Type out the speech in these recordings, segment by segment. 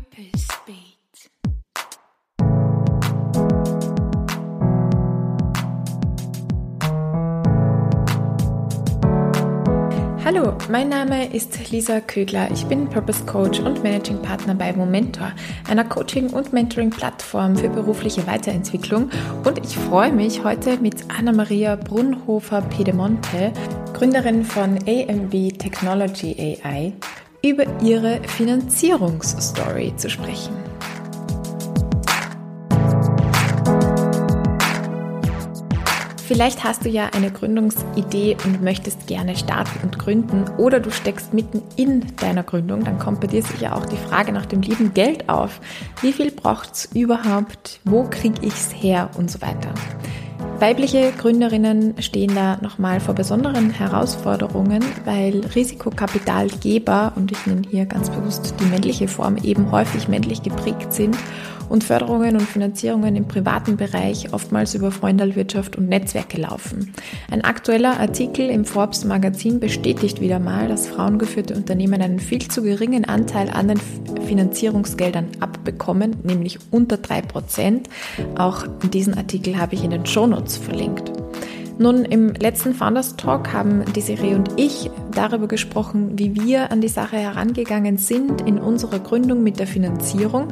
Purpose Beat. Hallo, mein Name ist Lisa Kögler. Ich bin Purpose Coach und Managing Partner bei Momentor, einer Coaching- und Mentoring-Plattform für berufliche Weiterentwicklung. Und ich freue mich heute mit Anna-Maria Brunhofer-Pedemonte, Gründerin von AMB Technology AI, über ihre Finanzierungsstory zu sprechen. Vielleicht hast du ja eine Gründungsidee und möchtest gerne starten und gründen oder du steckst mitten in deiner Gründung, dann kommt bei dir sicher auch die Frage nach dem lieben Geld auf. Wie viel braucht es überhaupt? Wo kriege ich es her? Und so weiter. Weibliche Gründerinnen stehen da nochmal vor besonderen Herausforderungen, weil Risikokapitalgeber, und ich nenne hier ganz bewusst die männliche Form, eben häufig männlich geprägt sind und Förderungen und Finanzierungen im privaten Bereich oftmals über Freundalwirtschaft und Netzwerke laufen. Ein aktueller Artikel im Forbes Magazin bestätigt wieder mal, dass frauengeführte Unternehmen einen viel zu geringen Anteil an den Finanzierungsgeldern abbekommen, nämlich unter drei Prozent. Auch diesen Artikel habe ich in den Shownotes verlinkt. Nun, im letzten Founders Talk haben Desiree und ich darüber gesprochen, wie wir an die Sache herangegangen sind in unserer Gründung mit der Finanzierung.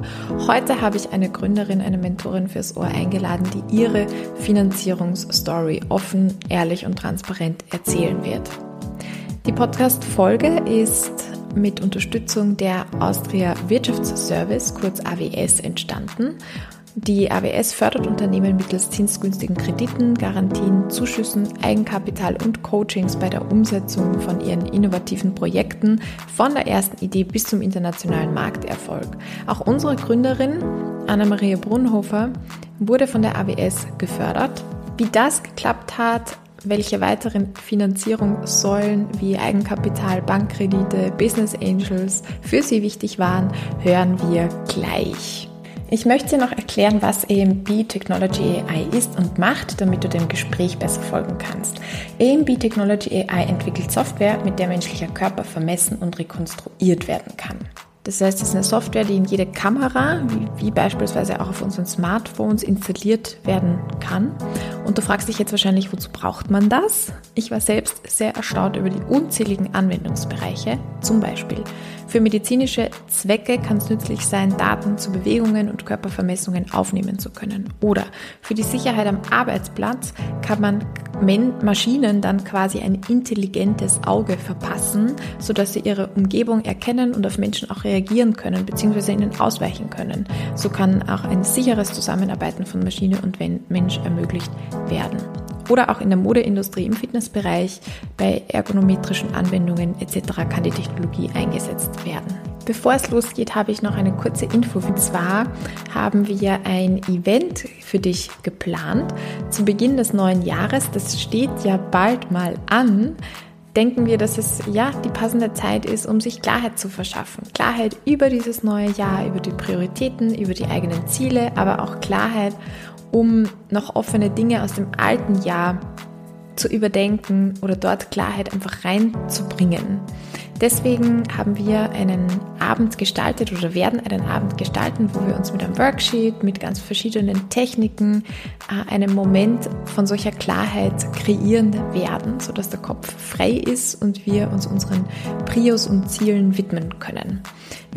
Heute habe ich eine Gründerin, eine Mentorin fürs Ohr eingeladen, die ihre Finanzierungsstory offen, ehrlich und transparent erzählen wird. Die Podcast-Folge ist mit Unterstützung der Austria Wirtschaftsservice, kurz AWS, entstanden. Die AWS fördert Unternehmen mittels zinsgünstigen Krediten, Garantien, Zuschüssen, Eigenkapital und Coachings bei der Umsetzung von ihren innovativen Projekten von der ersten Idee bis zum internationalen Markterfolg. Auch unsere Gründerin Anna-Maria Brunhofer wurde von der AWS gefördert. Wie das geklappt hat, welche weiteren Finanzierungssäulen wie Eigenkapital, Bankkredite, Business Angels für sie wichtig waren, hören wir gleich. Ich möchte dir noch erklären, was AMB Technology AI ist und macht, damit du dem Gespräch besser folgen kannst. AMB Technology AI entwickelt Software, mit der menschlicher Körper vermessen und rekonstruiert werden kann. Das heißt, es ist eine Software, die in jede Kamera, wie, wie, beispielsweise auch auf unseren Smartphones, installiert werden kann. Und du fragst dich jetzt wahrscheinlich, wozu braucht man das? Ich war selbst sehr erstaunt über die unzähligen Anwendungsbereiche. Zum Beispiel für medizinische Zwecke kann es nützlich sein, Daten zu Bewegungen und Körpervermessungen aufnehmen zu können. Oder für die Sicherheit am Arbeitsplatz kann man Maschinen dann quasi ein intelligentes Auge verpassen, sodass sie ihre Umgebung erkennen und auf Menschen auch reagieren können bzw. ihnen ausweichen können. So kann auch ein sicheres Zusammenarbeiten von Maschine und Mensch ermöglicht werden oder auch in der Modeindustrie, im Fitnessbereich, bei ergonometrischen Anwendungen etc. kann die Technologie eingesetzt werden. Bevor es losgeht, habe ich noch eine kurze Info. Und zwar haben wir ein Event für dich geplant zu Beginn des neuen Jahres. Das steht ja bald mal an denken wir, dass es ja die passende Zeit ist, um sich Klarheit zu verschaffen. Klarheit über dieses neue Jahr, über die Prioritäten, über die eigenen Ziele, aber auch Klarheit, um noch offene Dinge aus dem alten Jahr zu überdenken oder dort Klarheit einfach reinzubringen. Deswegen haben wir einen Abend gestaltet oder werden einen Abend gestalten, wo wir uns mit einem Worksheet, mit ganz verschiedenen Techniken äh, einen Moment von solcher Klarheit kreieren werden, sodass der Kopf frei ist und wir uns unseren Prios und Zielen widmen können.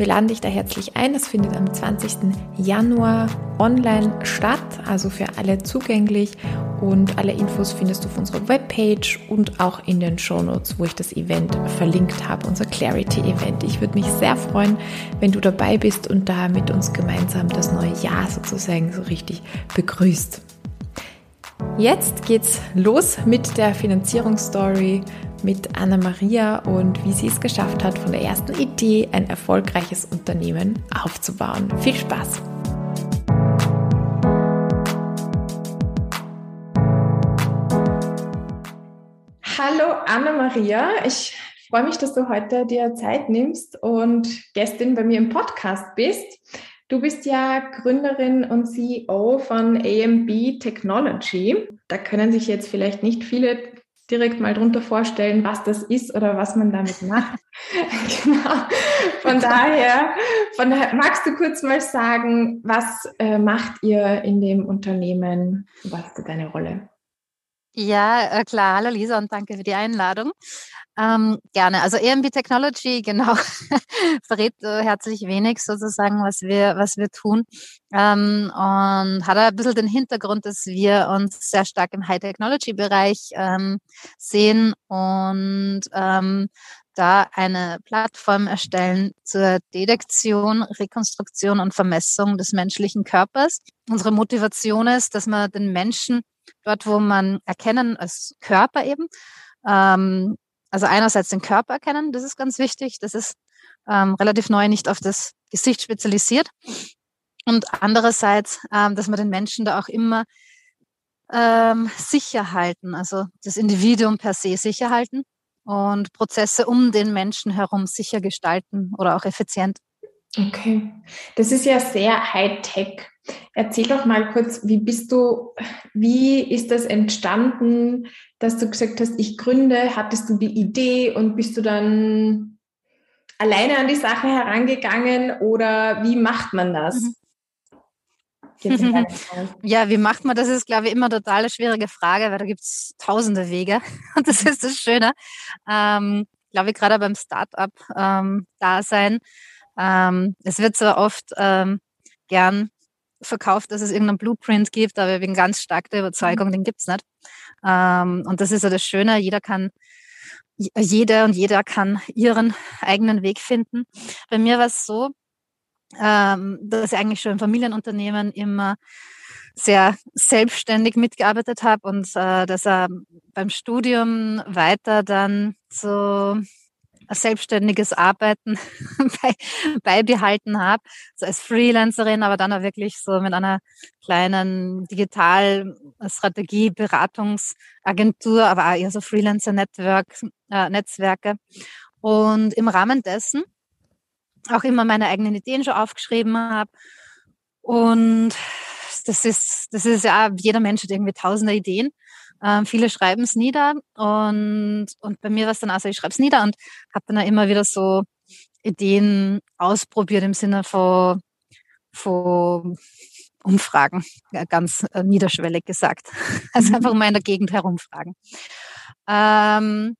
Wir laden dich da herzlich ein. Das findet am 20. Januar online statt, also für alle zugänglich. Und alle Infos findest du auf unserer Webpage und auch in den Shownotes, wo ich das Event verlinkt habe, unser Clarity Event. Ich würde mich sehr freuen, wenn du dabei bist und da mit uns gemeinsam das neue Jahr sozusagen so richtig begrüßt. Jetzt geht's los mit der Finanzierungsstory mit Anna-Maria und wie sie es geschafft hat, von der ersten Idee ein erfolgreiches Unternehmen aufzubauen. Viel Spaß! Hallo Anna-Maria, ich freue mich, dass du heute dir Zeit nimmst und Gästin bei mir im Podcast bist. Du bist ja Gründerin und CEO von AMB Technology. Da können sich jetzt vielleicht nicht viele direkt mal drunter vorstellen, was das ist oder was man damit macht. genau. Von daher, von daher, magst du kurz mal sagen, was äh, macht ihr in dem Unternehmen? Was ist deine Rolle? Ja, äh, klar. Hallo Lisa und danke für die Einladung. Ähm, gerne. Also EMB Technology, genau, verrät äh, herzlich wenig sozusagen, was wir, was wir tun. Ähm, und hat ein bisschen den Hintergrund, dass wir uns sehr stark im High-Technology-Bereich ähm, sehen und ähm, da eine Plattform erstellen zur Detektion, Rekonstruktion und Vermessung des menschlichen Körpers. Unsere Motivation ist, dass man den Menschen dort, wo man erkennen als Körper eben, ähm, also einerseits den Körper erkennen, das ist ganz wichtig, das ist ähm, relativ neu, nicht auf das Gesicht spezialisiert. Und andererseits, ähm, dass man den Menschen da auch immer ähm, sicher halten, also das Individuum per se sicher halten und Prozesse um den Menschen herum sicher gestalten oder auch effizient. Okay, das ist ja sehr High-Tech. Erzähl doch mal kurz, wie bist du, wie ist das entstanden, dass du gesagt hast, ich gründe, hattest du die Idee und bist du dann alleine an die Sache herangegangen oder wie macht man das? Mhm. Ja, wie macht man das? Ist, glaube ich, immer eine total schwierige Frage, weil da gibt es tausende Wege. Und das ist das Schöne. Ähm, glaube ich, gerade beim Startup-Dasein. Ähm, ähm, es wird so oft ähm, gern verkauft, dass es irgendeinen Blueprint gibt, aber ich bin ganz stark der Überzeugung, mhm. den gibt's nicht. Ähm, und das ist ja das Schöne, jeder kann, jeder und jeder kann ihren eigenen Weg finden. Bei mir war es so, ähm, dass ich eigentlich schon im Familienunternehmen immer sehr selbstständig mitgearbeitet habe und äh, dass er beim Studium weiter dann so selbstständiges Arbeiten bei, beibehalten habe, so als Freelancerin, aber dann auch wirklich so mit einer kleinen Digitalstrategie, Beratungsagentur, aber auch eher so Freelancer-Network, äh. Und im Rahmen dessen auch immer meine eigenen Ideen schon aufgeschrieben habe. Und das ist, das ist ja, jeder Mensch hat irgendwie tausende Ideen. Ähm, viele schreiben es nieder und, und bei mir war es dann also, ich schreibe es nieder und habe dann auch immer wieder so Ideen ausprobiert im Sinne von, von Umfragen, ganz äh, niederschwellig gesagt. Also mhm. einfach mal in der Gegend herumfragen. Ähm,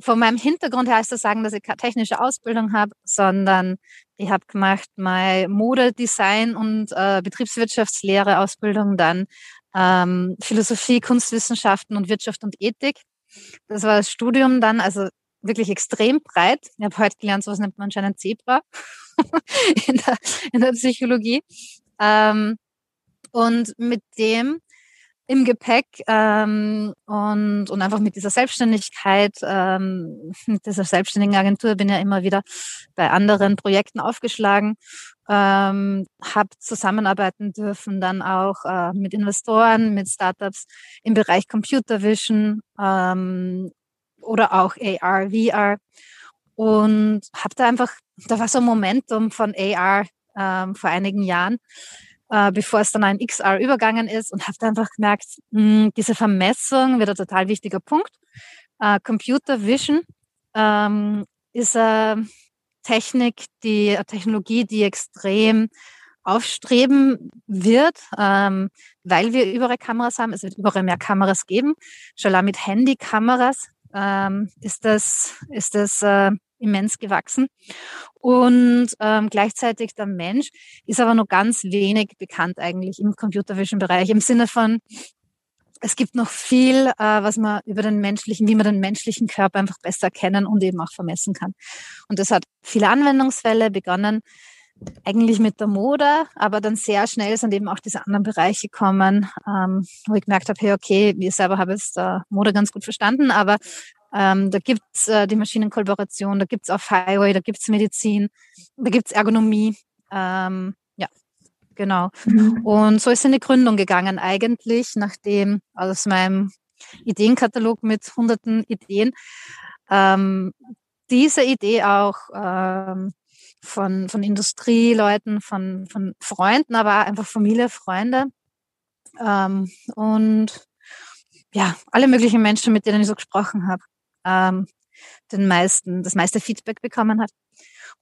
von meinem Hintergrund her heißt das sagen, dass ich keine technische Ausbildung habe, sondern ich habe gemacht meine Modedesign und äh, Betriebswirtschaftslehre Ausbildung, dann ähm, Philosophie, Kunstwissenschaften und Wirtschaft und Ethik. Das war das Studium dann, also wirklich extrem breit. Ich habe heute gelernt, sowas nennt man anscheinend Zebra in, der, in der Psychologie. Ähm, und mit dem im Gepäck ähm, und, und einfach mit dieser Selbstständigkeit, ähm, mit dieser selbstständigen Agentur bin ja immer wieder bei anderen Projekten aufgeschlagen, ähm, habe zusammenarbeiten dürfen dann auch äh, mit Investoren, mit Startups im Bereich Computer Vision ähm, oder auch AR, VR und habe da einfach, da war so ein Momentum von AR ähm, vor einigen Jahren, äh, bevor es dann ein XR übergangen ist und habe einfach gemerkt, mh, hm, diese Vermessung wird ein total wichtiger Punkt. Äh, Computer Vision ähm, ist eine Technik, die eine Technologie, die extrem aufstreben wird, ähm, weil wir überall Kameras haben. Es wird überall mehr Kameras geben. Schon mit Handykameras ähm, ist das, ist das äh, immens gewachsen. Und ähm, gleichzeitig der Mensch ist aber nur ganz wenig bekannt eigentlich im Computer Vision Bereich im Sinne von es gibt noch viel, äh, was man über den menschlichen, wie man den menschlichen Körper einfach besser kennen und eben auch vermessen kann. Und das hat viele Anwendungsfälle begonnen, eigentlich mit der Mode, aber dann sehr schnell sind eben auch diese anderen Bereiche gekommen, ähm, wo ich gemerkt habe, hey, okay, wir selber habe jetzt äh, Mode ganz gut verstanden, aber ähm, da gibt's äh, die Maschinenkollaboration, da gibt's auf Highway, da gibt's Medizin, da gibt's Ergonomie. Ähm, genau. Mhm. Und so ist in die Gründung gegangen eigentlich, nachdem aus meinem Ideenkatalog mit hunderten Ideen ähm, diese Idee auch ähm, von, von Industrieleuten, von, von Freunden, aber einfach Familie, Freunde. Ähm, und ja, alle möglichen Menschen, mit denen ich so gesprochen habe, ähm, den meisten, das meiste Feedback bekommen hat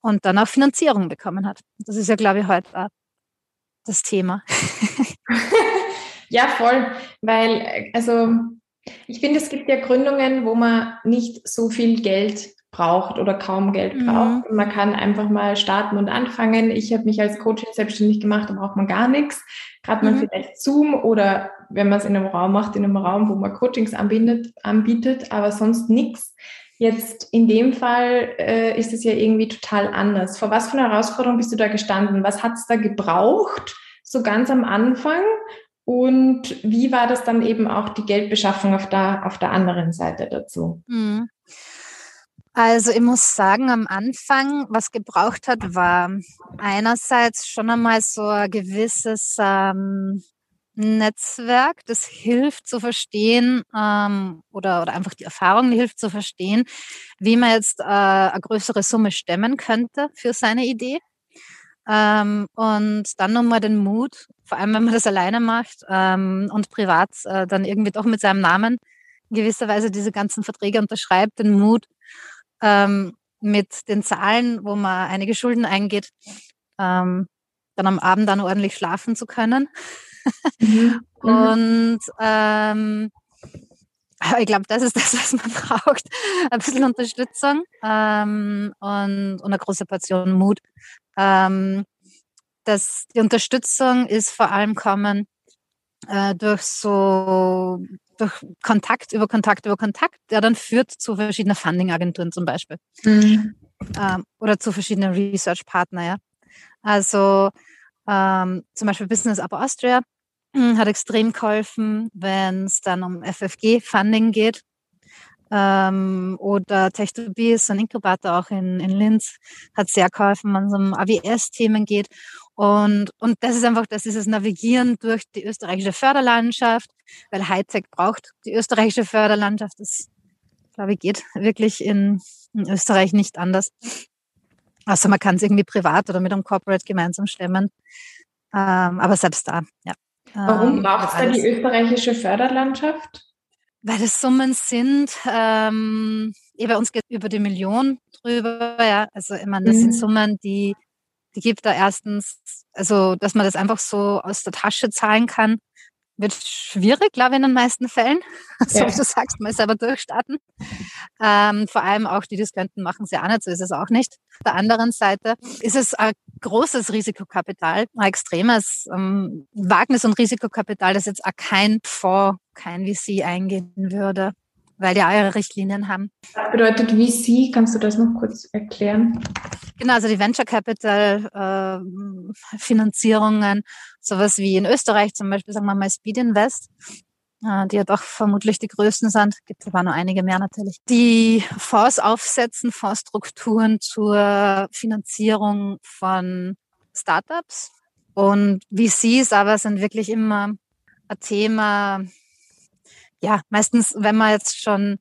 und dann auch Finanzierung bekommen hat. Das ist ja, glaube ich, heute das Thema. ja, voll, weil, also ich finde, es gibt ja Gründungen, wo man nicht so viel Geld braucht oder kaum Geld mhm. braucht. Man kann einfach mal starten und anfangen. Ich habe mich als Coach selbstständig gemacht, da braucht man gar nichts. Gerade man mhm. vielleicht Zoom oder wenn man es in einem Raum macht, in einem Raum, wo man Coachings anbietet, anbietet aber sonst nichts. Jetzt in dem Fall äh, ist es ja irgendwie total anders. Vor was für einer Herausforderung bist du da gestanden? Was hat es da gebraucht, so ganz am Anfang? Und wie war das dann eben auch die Geldbeschaffung auf der, auf der anderen Seite dazu? Mhm. Also ich muss sagen, am Anfang, was gebraucht hat, war einerseits schon einmal so ein gewisses ähm, Netzwerk, das hilft zu verstehen ähm, oder, oder einfach die Erfahrung hilft zu verstehen, wie man jetzt äh, eine größere Summe stemmen könnte für seine Idee. Ähm, und dann nochmal den Mut, vor allem wenn man das alleine macht ähm, und privat äh, dann irgendwie doch mit seinem Namen in gewisser Weise diese ganzen Verträge unterschreibt, den Mut, ähm, mit den Zahlen, wo man einige Schulden eingeht, ähm, dann am Abend dann ordentlich schlafen zu können. Mhm. mhm. und ähm, ich glaube, das ist das, was man braucht. Ein bisschen Unterstützung ähm, und, und eine große Portion Mut. Ähm, das, die Unterstützung ist vor allem kommen äh, durch so durch Kontakt über Kontakt über Kontakt, der dann führt zu verschiedenen Funding-Agenturen zum Beispiel. Mhm. Ähm, oder zu verschiedenen Research-Partner, ja. Also ähm, zum Beispiel Business Up Austria hat extrem geholfen, wenn es dann um FFG-Funding geht. Ähm, oder Tech2B ist ein Inkubator auch in, in Linz, hat sehr geholfen, wenn es um AWS-Themen geht. Und, und das ist einfach, das ist das Navigieren durch die österreichische Förderlandschaft, weil Hightech braucht die österreichische Förderlandschaft. Das, glaube ich, geht wirklich in, in Österreich nicht anders. Also man kann es irgendwie privat oder mit einem Corporate gemeinsam stemmen. Ähm, aber selbst da, ja. Warum ähm, braucht es da die österreichische Förderlandschaft? Weil das Summen sind, ähm, eh bei uns geht über die Million drüber, ja. Also ich meine, das mhm. sind Summen, die die gibt da erstens, also dass man das einfach so aus der Tasche zahlen kann, wird schwierig, glaube ich, in den meisten Fällen. So ja. wie du sagst, mal selber durchstarten. Ähm, vor allem auch die, die es könnten, machen sie auch nicht, so ist es auch nicht. Auf der anderen Seite ist es ein großes Risikokapital, ein extremes ähm, Wagnis- und Risikokapital, das jetzt auch kein Fonds, kein VC eingehen würde weil die ihre Richtlinien haben. Was bedeutet VC? Kannst du das noch kurz erklären? Genau, also die Venture Capital äh, Finanzierungen, sowas wie in Österreich zum Beispiel, sagen wir mal Speed Invest, äh, die ja doch vermutlich die größten sind, gibt aber noch einige mehr natürlich, die Fonds aufsetzen, Fondsstrukturen zur Finanzierung von Startups. Und VCs aber sind wirklich immer ein Thema, ja, meistens, wenn man jetzt schon,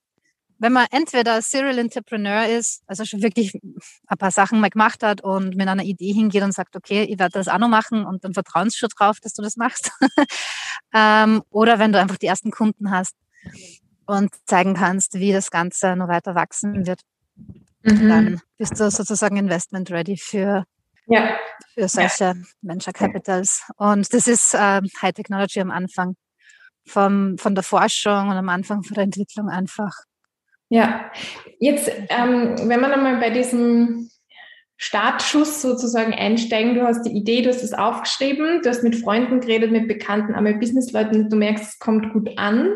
wenn man entweder Serial Entrepreneur ist, also schon wirklich ein paar Sachen mal gemacht hat und mit einer Idee hingeht und sagt, okay, ich werde das auch noch machen und dann vertrauen sie schon drauf, dass du das machst. ähm, oder wenn du einfach die ersten Kunden hast und zeigen kannst, wie das Ganze noch weiter wachsen wird, mhm. dann bist du sozusagen Investment ready für ja. für solche ja. Venture Capitals. Und das ist äh, High Technology am Anfang vom, von der Forschung und am Anfang von der Entwicklung einfach. Ja, jetzt, ähm, wenn man einmal bei diesem Startschuss sozusagen einsteigen, du hast die Idee, du hast es aufgeschrieben, du hast mit Freunden geredet, mit Bekannten, einmal Businessleuten, du merkst, es kommt gut an.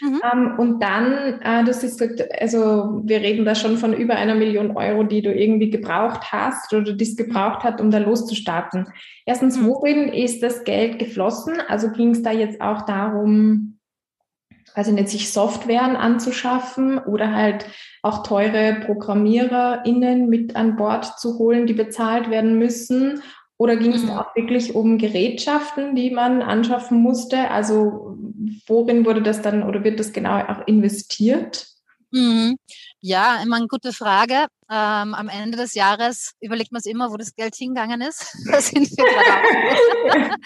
Mhm. Ähm, und dann, äh, du hast gesagt, also wir reden da schon von über einer Million Euro, die du irgendwie gebraucht hast oder dies gebraucht hat, um da loszustarten. Erstens, mhm. worin ist das Geld geflossen? Also ging es da jetzt auch darum, also nicht sich Softwaren anzuschaffen oder halt auch teure ProgrammiererInnen mit an Bord zu holen, die bezahlt werden müssen? Oder ging es mhm. auch wirklich um Gerätschaften, die man anschaffen musste? Also worin wurde das dann oder wird das genau auch investiert? Mhm. Ja, immer eine gute Frage. Ähm, am Ende des Jahres überlegt man sich immer, wo das Geld hingegangen ist. Da sind wir gerade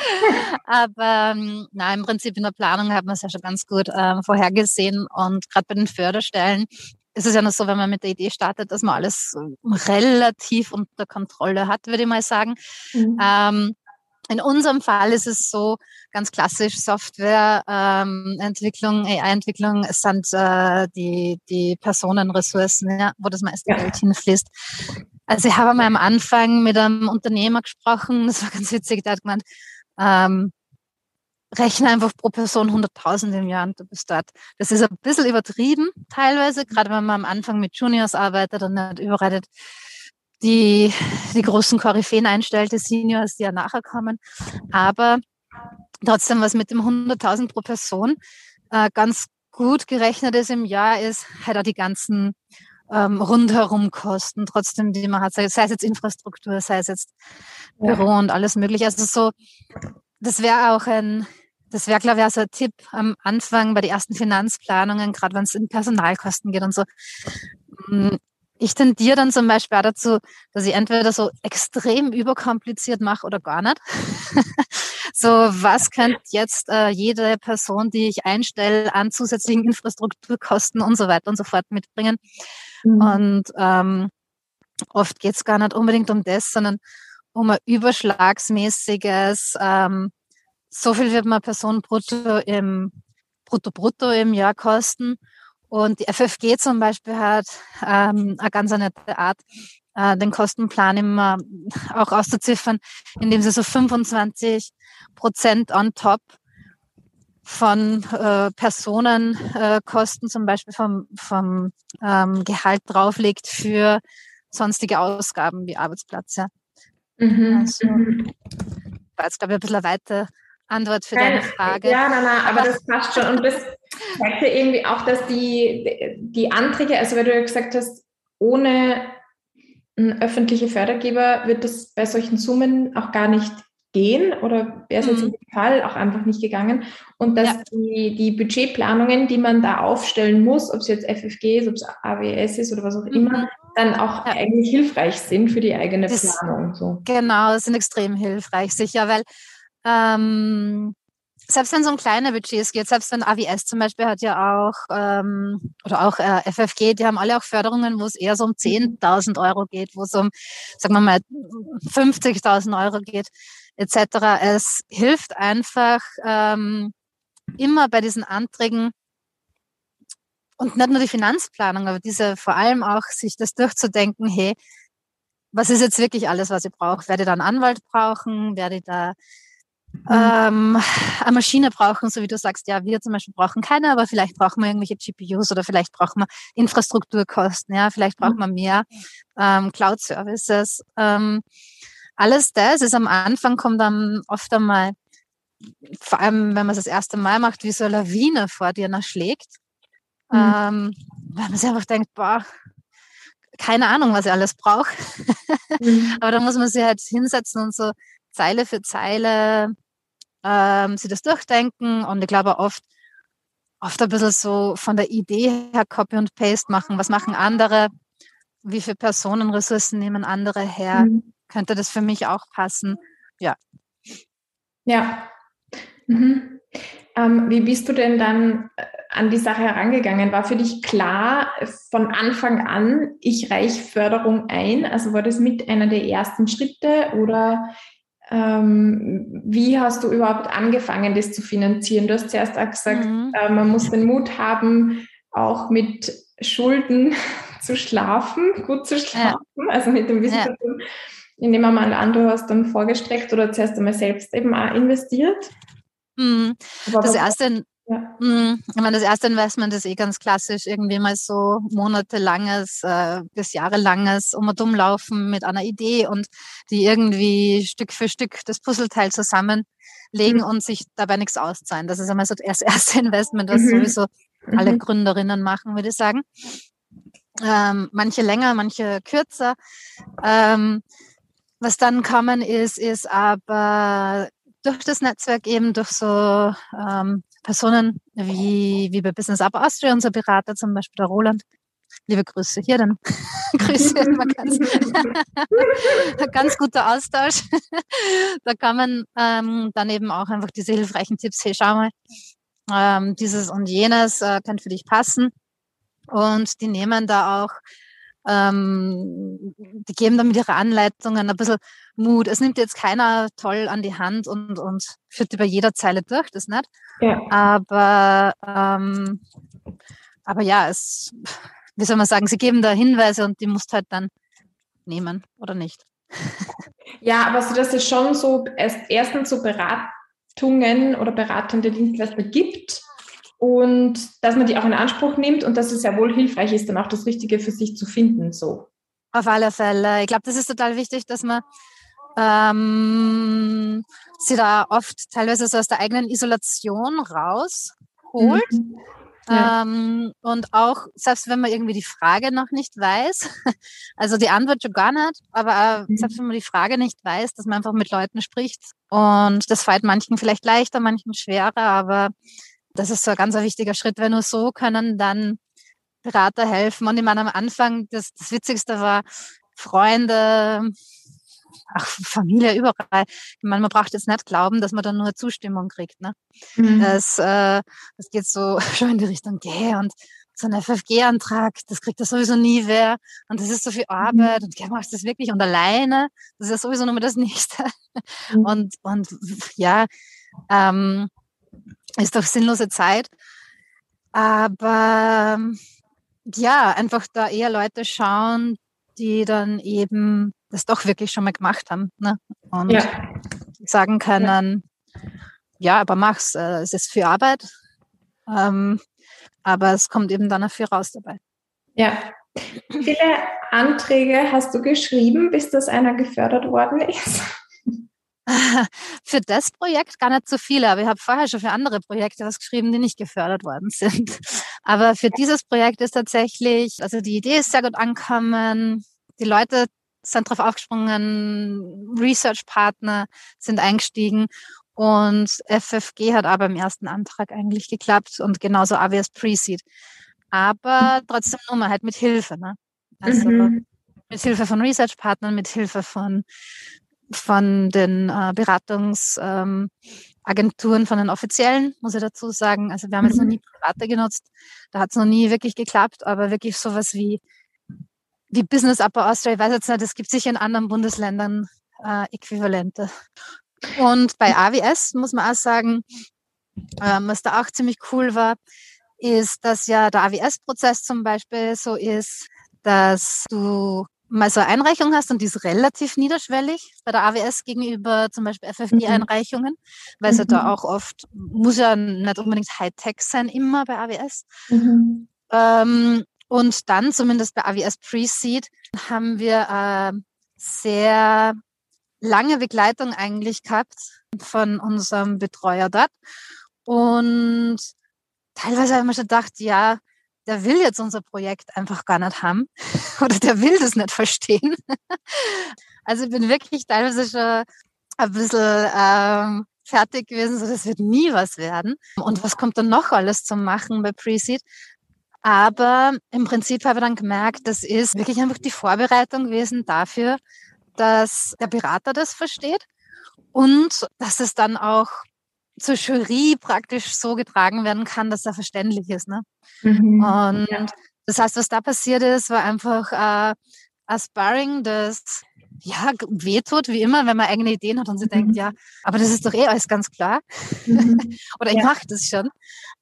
Aber ähm, na, im Prinzip in der Planung hat man es ja schon ganz gut ähm, vorhergesehen. Und gerade bei den Förderstellen ist es ja noch so, wenn man mit der Idee startet, dass man alles relativ unter Kontrolle hat, würde ich mal sagen. Mhm. Ähm, in unserem Fall ist es so ganz klassisch Softwareentwicklung, ähm, AI-Entwicklung sind äh, die, die Personenressourcen, ja, wo das meiste ja. Geld hinfließt. Also ich habe mal am Anfang mit einem Unternehmer gesprochen, das war ganz witzig, der hat gemeint, ähm, rechne einfach pro Person 100.000 im Jahr und du bist dort. Das ist ein bisschen übertrieben teilweise, gerade wenn man am Anfang mit Juniors arbeitet und nicht überredet, die, die großen Koryphäen einstellt, die Seniors, die ja nachher kommen. Aber trotzdem, was mit dem 100.000 pro Person äh, ganz gut gerechnet ist im Jahr, ist halt auch die ganzen ähm, rundherum Kosten, trotzdem, die man hat, sei, sei es jetzt Infrastruktur, sei es jetzt Büro ja. und alles mögliche. Also so, das wäre auch ein, das wäre, glaube ich, auch so ein Tipp am Anfang bei den ersten Finanzplanungen, gerade wenn es in Personalkosten geht und so. Mm, ich tendiere dann zum Beispiel auch dazu, dass ich entweder so extrem überkompliziert mache oder gar nicht. so, was könnte jetzt äh, jede Person, die ich einstelle, an zusätzlichen Infrastrukturkosten und so weiter und so fort mitbringen? Mhm. Und ähm, oft geht es gar nicht unbedingt um das, sondern um ein überschlagsmäßiges, ähm, so viel wird man Person brutto im brutto brutto im Jahr kosten und die FFG zum Beispiel hat ähm, eine ganz nette Art, äh, den Kostenplan immer auch auszuziffern, indem sie so 25 Prozent on top von äh, Personenkosten, äh, zum Beispiel vom, vom ähm, Gehalt drauflegt für sonstige Ausgaben wie Arbeitsplatz. Ja. Mhm. Also, mhm. war jetzt, glaube ich, ein bisschen weiter Antwort für deine Frage. Ja, nein, nein, aber das passt schon. Und das zeigt ja irgendwie auch, dass die, die Anträge, also weil du ja gesagt hast, ohne öffentliche Fördergeber wird das bei solchen Summen auch gar nicht gehen oder wäre es jetzt mhm. im Fall auch einfach nicht gegangen. Und dass ja. die, die Budgetplanungen, die man da aufstellen muss, ob es jetzt FFG ist, ob es AWS ist oder was auch mhm. immer, dann auch ja. eigentlich hilfreich sind für die eigene das, Planung. So. Genau, sind extrem hilfreich, sicher, weil ähm, selbst wenn es um kleine Budgets geht, selbst wenn AWS zum Beispiel hat ja auch, ähm, oder auch äh, FFG, die haben alle auch Förderungen, wo es eher so um 10.000 mhm. Euro geht, wo es um, sagen wir mal, 50.000 Euro geht, etc. Es hilft einfach ähm, immer bei diesen Anträgen, und nicht nur die Finanzplanung, aber diese vor allem auch sich das durchzudenken, hey, was ist jetzt wirklich alles, was ich brauche? Werde ich da einen Anwalt brauchen? Werde ich da ähm, eine Maschine brauchen, so wie du sagst, ja, wir zum Beispiel brauchen keine, aber vielleicht brauchen wir irgendwelche GPUs oder vielleicht brauchen wir Infrastrukturkosten, ja, vielleicht brauchen wir mehr ähm, Cloud-Services. Ähm, alles das ist am Anfang, kommt dann oft einmal, vor allem wenn man es das erste Mal macht, wie so eine Lawine vor dir nachschlägt. Mhm. Ähm, weil man sich einfach denkt, boah, keine Ahnung, was ich alles brauche. Mhm. aber da muss man sich halt hinsetzen und so Zeile für Zeile ähm, sie das durchdenken und ich glaube oft, oft ein bisschen so von der Idee her Copy und Paste machen. Was machen andere? Wie viele Personenressourcen nehmen andere her? Mhm. Könnte das für mich auch passen? Ja. Ja. Mhm. Ähm, wie bist du denn dann äh, an die Sache herangegangen? War für dich klar von Anfang an, ich reiche Förderung ein? Also war das mit einer der ersten Schritte oder ähm, wie hast du überhaupt angefangen, das zu finanzieren? Du hast zuerst auch gesagt, mhm. äh, man muss den Mut haben, auch mit Schulden zu schlafen, gut zu schlafen, ja. also mit dem Wissen, ja. indem man mal an, du hast dann vorgestreckt oder zuerst einmal selbst eben auch investiert. Mhm. Das erste, ja. Mhm. Ich meine, das erste Investment ist eh ganz klassisch, irgendwie mal so monatelanges äh, bis jahrelanges um und umlaufen mit einer Idee und die irgendwie Stück für Stück das Puzzleteil zusammenlegen mhm. und sich dabei nichts auszahlen. Das ist einmal so das erste Investment, das mhm. sowieso mhm. alle Gründerinnen machen, würde ich sagen. Ähm, manche länger, manche kürzer. Ähm, was dann kommen ist, ist aber durch das Netzwerk eben, durch so ähm, Personen wie, wie bei Business Up Austria, unser Berater zum Beispiel, der Roland. Liebe Grüße hier, dann Grüße, ganz, ganz guter Austausch. da kann man ähm, dann eben auch einfach diese hilfreichen Tipps, hey, schau mal, ähm, dieses und jenes äh, kann für dich passen. Und die nehmen da auch ähm, die geben dann mit ihren Anleitungen ein bisschen Mut. Es nimmt jetzt keiner toll an die Hand und, und führt über jeder Zeile durch, das nicht. Ja. Aber, ähm, aber ja, es, wie soll man sagen, sie geben da Hinweise und die musst halt dann nehmen oder nicht. Ja, aber so, dass es schon so erst, erstens so Beratungen oder beratende Dienstleister gibt, und dass man die auch in Anspruch nimmt und dass es ja wohl hilfreich ist, dann auch das Richtige für sich zu finden. So. Auf alle Fälle. Ich glaube, das ist total wichtig, dass man ähm, sie da oft teilweise so aus der eigenen Isolation rausholt. Mhm. Ja. Ähm, und auch, selbst wenn man irgendwie die Frage noch nicht weiß, also die Antwort schon gar nicht, aber mhm. selbst wenn man die Frage nicht weiß, dass man einfach mit Leuten spricht. Und das fällt manchen vielleicht leichter, manchen schwerer, aber das ist so ein ganz wichtiger Schritt, weil nur so können dann Berater helfen. Und ich meine, am Anfang, das, das Witzigste war Freunde, ach, Familie überall. Ich meine, man braucht jetzt nicht glauben, dass man dann nur Zustimmung kriegt. Ne? Mhm. Das, äh, das geht so schon in die Richtung, geh und so ein FFG-Antrag, das kriegt er sowieso nie wer. Und das ist so viel mhm. Arbeit und gell, machst das wirklich und alleine, das ist ja sowieso nur das Nächste. Mhm. Und, und ja, ähm, ist doch sinnlose Zeit. Aber ja, einfach da eher Leute schauen, die dann eben das doch wirklich schon mal gemacht haben ne? und ja. sagen können, ja. aber mach's, äh, es ist für Arbeit, ähm, aber es kommt eben dann auch viel raus dabei. Ja. Viele Anträge hast du geschrieben, bis das einer gefördert worden ist? für das Projekt gar nicht so viele, aber ich habe vorher schon für andere Projekte was geschrieben, die nicht gefördert worden sind. Aber für dieses Projekt ist tatsächlich, also die Idee ist sehr gut angekommen, die Leute sind drauf aufgesprungen, Research-Partner sind eingestiegen und FFG hat aber im ersten Antrag eigentlich geklappt und genauso AWS Pre-Seed. Aber trotzdem nur mal halt mit Hilfe, ne? Also mhm. mit Hilfe von Research-Partnern, mit Hilfe von von den äh, Beratungsagenturen, ähm, von den offiziellen, muss ich dazu sagen. Also wir haben jetzt noch mhm. nie Private genutzt, da hat es noch nie wirklich geklappt, aber wirklich sowas wie, wie Business Upper Austria, ich weiß jetzt nicht, es gibt sicher in anderen Bundesländern äh, Äquivalente. Und bei AWS muss man auch sagen, ähm, was da auch ziemlich cool war, ist, dass ja der AWS-Prozess zum Beispiel so ist, dass du mal so eine Einreichung hast und die ist relativ niederschwellig bei der AWS gegenüber zum Beispiel FFG-Einreichungen, mhm. weil es ja da mhm. auch oft, muss ja nicht unbedingt Hightech sein, immer bei AWS. Mhm. Ähm, und dann, zumindest bei AWS Pre-Seed, haben wir äh, sehr lange Begleitung eigentlich gehabt von unserem Betreuer dort. Und teilweise haben wir schon gedacht, ja, der will jetzt unser Projekt einfach gar nicht haben oder der will das nicht verstehen. Also ich bin wirklich teilweise schon ein bisschen ähm, fertig gewesen, so das wird nie was werden. Und was kommt dann noch alles zum Machen bei Pre-Seed? Aber im Prinzip habe ich dann gemerkt, das ist wirklich einfach die Vorbereitung gewesen dafür, dass der Berater das versteht und dass es dann auch zur Jury praktisch so getragen werden kann, dass er verständlich ist. Ne? Mhm. Und ja. das heißt, was da passiert ist, war einfach äh, ein Sparring, das ja wehtut, wie immer, wenn man eigene Ideen hat und sie mhm. denkt, ja, aber das ist doch eh alles ganz klar. Mhm. Oder ich ja. mache das schon.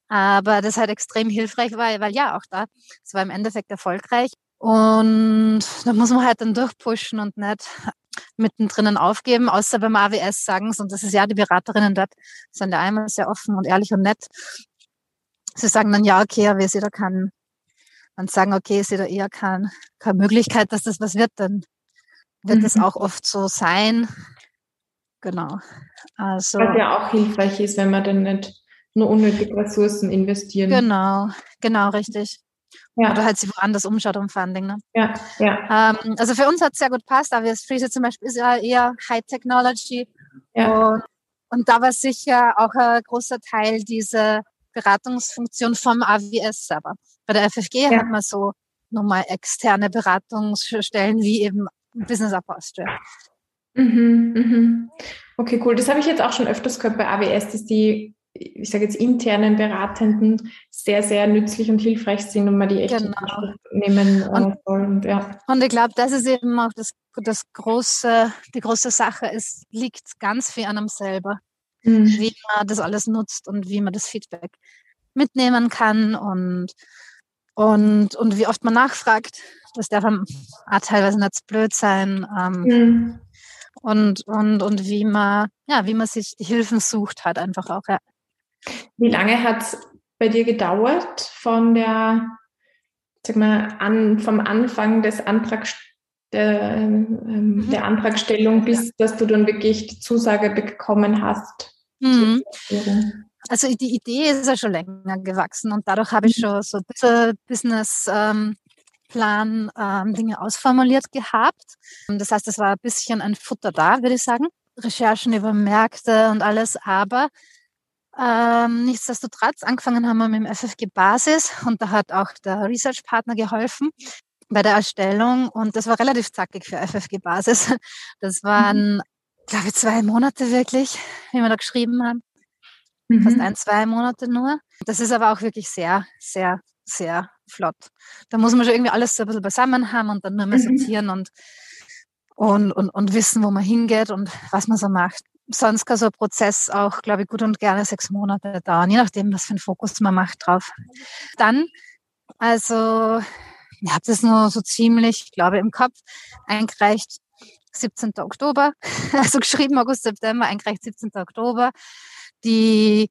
Aber das halt extrem hilfreich war, weil ja, auch da, es war im Endeffekt erfolgreich. Und da muss man halt dann durchpushen und nicht mittendrin aufgeben, außer beim AWS sagen sie, und das ist ja die Beraterinnen dort, sind ja einmal sehr offen und ehrlich und nett. Sie sagen dann, ja, okay, wer sie da kann, und sagen, okay, ist da eher keine, keine Möglichkeit, dass das was wird, dann wird mhm. das auch oft so sein. Genau. Also, was ja auch hilfreich ist, wenn man dann nicht nur unnötige Ressourcen investieren. Genau, genau, richtig. Ja. Oder halt sich woanders umschaut um Funding. Ne? Ja, ja. Ähm, also für uns hat es sehr gut gepasst. AWS Freezer zum Beispiel ist ja eher High Technology. Ja. Und, und da war sicher auch ein großer Teil diese Beratungsfunktion vom AWS selber. Bei der FFG ja. hat man so nochmal externe Beratungsstellen wie eben Business Austria. Mhm, mhm. Okay, cool. Das habe ich jetzt auch schon öfters gehört bei AWS, dass die, ich sage jetzt internen Beratenden sehr, sehr nützlich und hilfreich sind und man die echt genau. nehmen äh, und, soll. Und, ja. und ich glaube, das ist eben auch das, das große, die große Sache. Es liegt ganz viel an einem selber, mhm. wie man das alles nutzt und wie man das Feedback mitnehmen kann und und, und wie oft man nachfragt, das darf auch teilweise nicht blöd sein. Ähm, mhm. und, und, und wie man, ja, wie man sich die Hilfen sucht, halt einfach auch, ja. Wie lange hat es bei dir gedauert von der, sag mal, an, vom Anfang des Antrags der, ähm, mhm. der Antragstellung, bis dass du dann wirklich die Zusage bekommen hast? Mhm. Also die Idee ist ja schon länger gewachsen und dadurch habe ich mhm. schon so ein Businessplan ähm, ähm, Dinge ausformuliert gehabt. Das heißt, es war ein bisschen ein Futter da, würde ich sagen. Recherchen über Märkte und alles, aber ähm, nichtsdestotrotz, angefangen haben wir mit dem FFG Basis und da hat auch der Research Partner geholfen bei der Erstellung und das war relativ zackig für FFG Basis. Das waren, mhm. glaube ich, zwei Monate wirklich, wie wir da geschrieben haben mhm. fast ein, zwei Monate nur. Das ist aber auch wirklich sehr, sehr, sehr flott. Da muss man schon irgendwie alles so ein bisschen beisammen haben und dann nur mehr mhm. sortieren und, und, und, und wissen, wo man hingeht und was man so macht. Sonst kann so ein Prozess auch, glaube ich, gut und gerne sechs Monate dauern, je nachdem, was für einen Fokus man macht drauf. Dann, also, ich habe das nur so ziemlich, ich glaube, im Kopf eingereicht 17. Oktober, also geschrieben August, September, eingereicht 17. Oktober die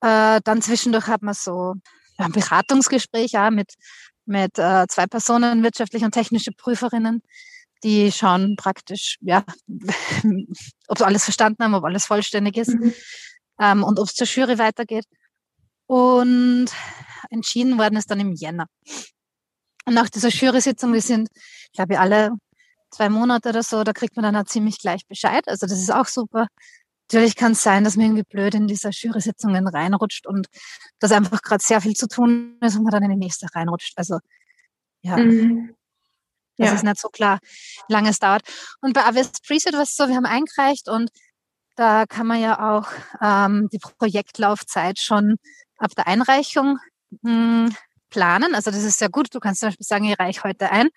äh, dann zwischendurch hat man so ein Beratungsgespräch ja, mit, mit äh, zwei Personen, wirtschaftliche und technische Prüferinnen, die schauen praktisch, ja, ob sie alles verstanden haben, ob alles vollständig ist mhm. ähm, und ob es zur Jury weitergeht. Und entschieden worden ist dann im Jänner. Und nach dieser Jury-Sitzung, wir sind, glaube ich, alle zwei Monate oder so, da kriegt man dann auch ziemlich gleich Bescheid. Also das ist auch super. Natürlich kann es sein, dass man irgendwie blöd in diese Jury-Sitzungen reinrutscht und dass einfach gerade sehr viel zu tun ist und man dann in die nächste reinrutscht. Also ja, mhm. Das ja. ist nicht so klar, wie lange es dauert. Und bei AWS Preset war es so, wir haben eingereicht und da kann man ja auch ähm, die Projektlaufzeit schon ab der Einreichung mh, hm, planen. Also das ist sehr gut. Du kannst zum Beispiel sagen, ich reiche heute ein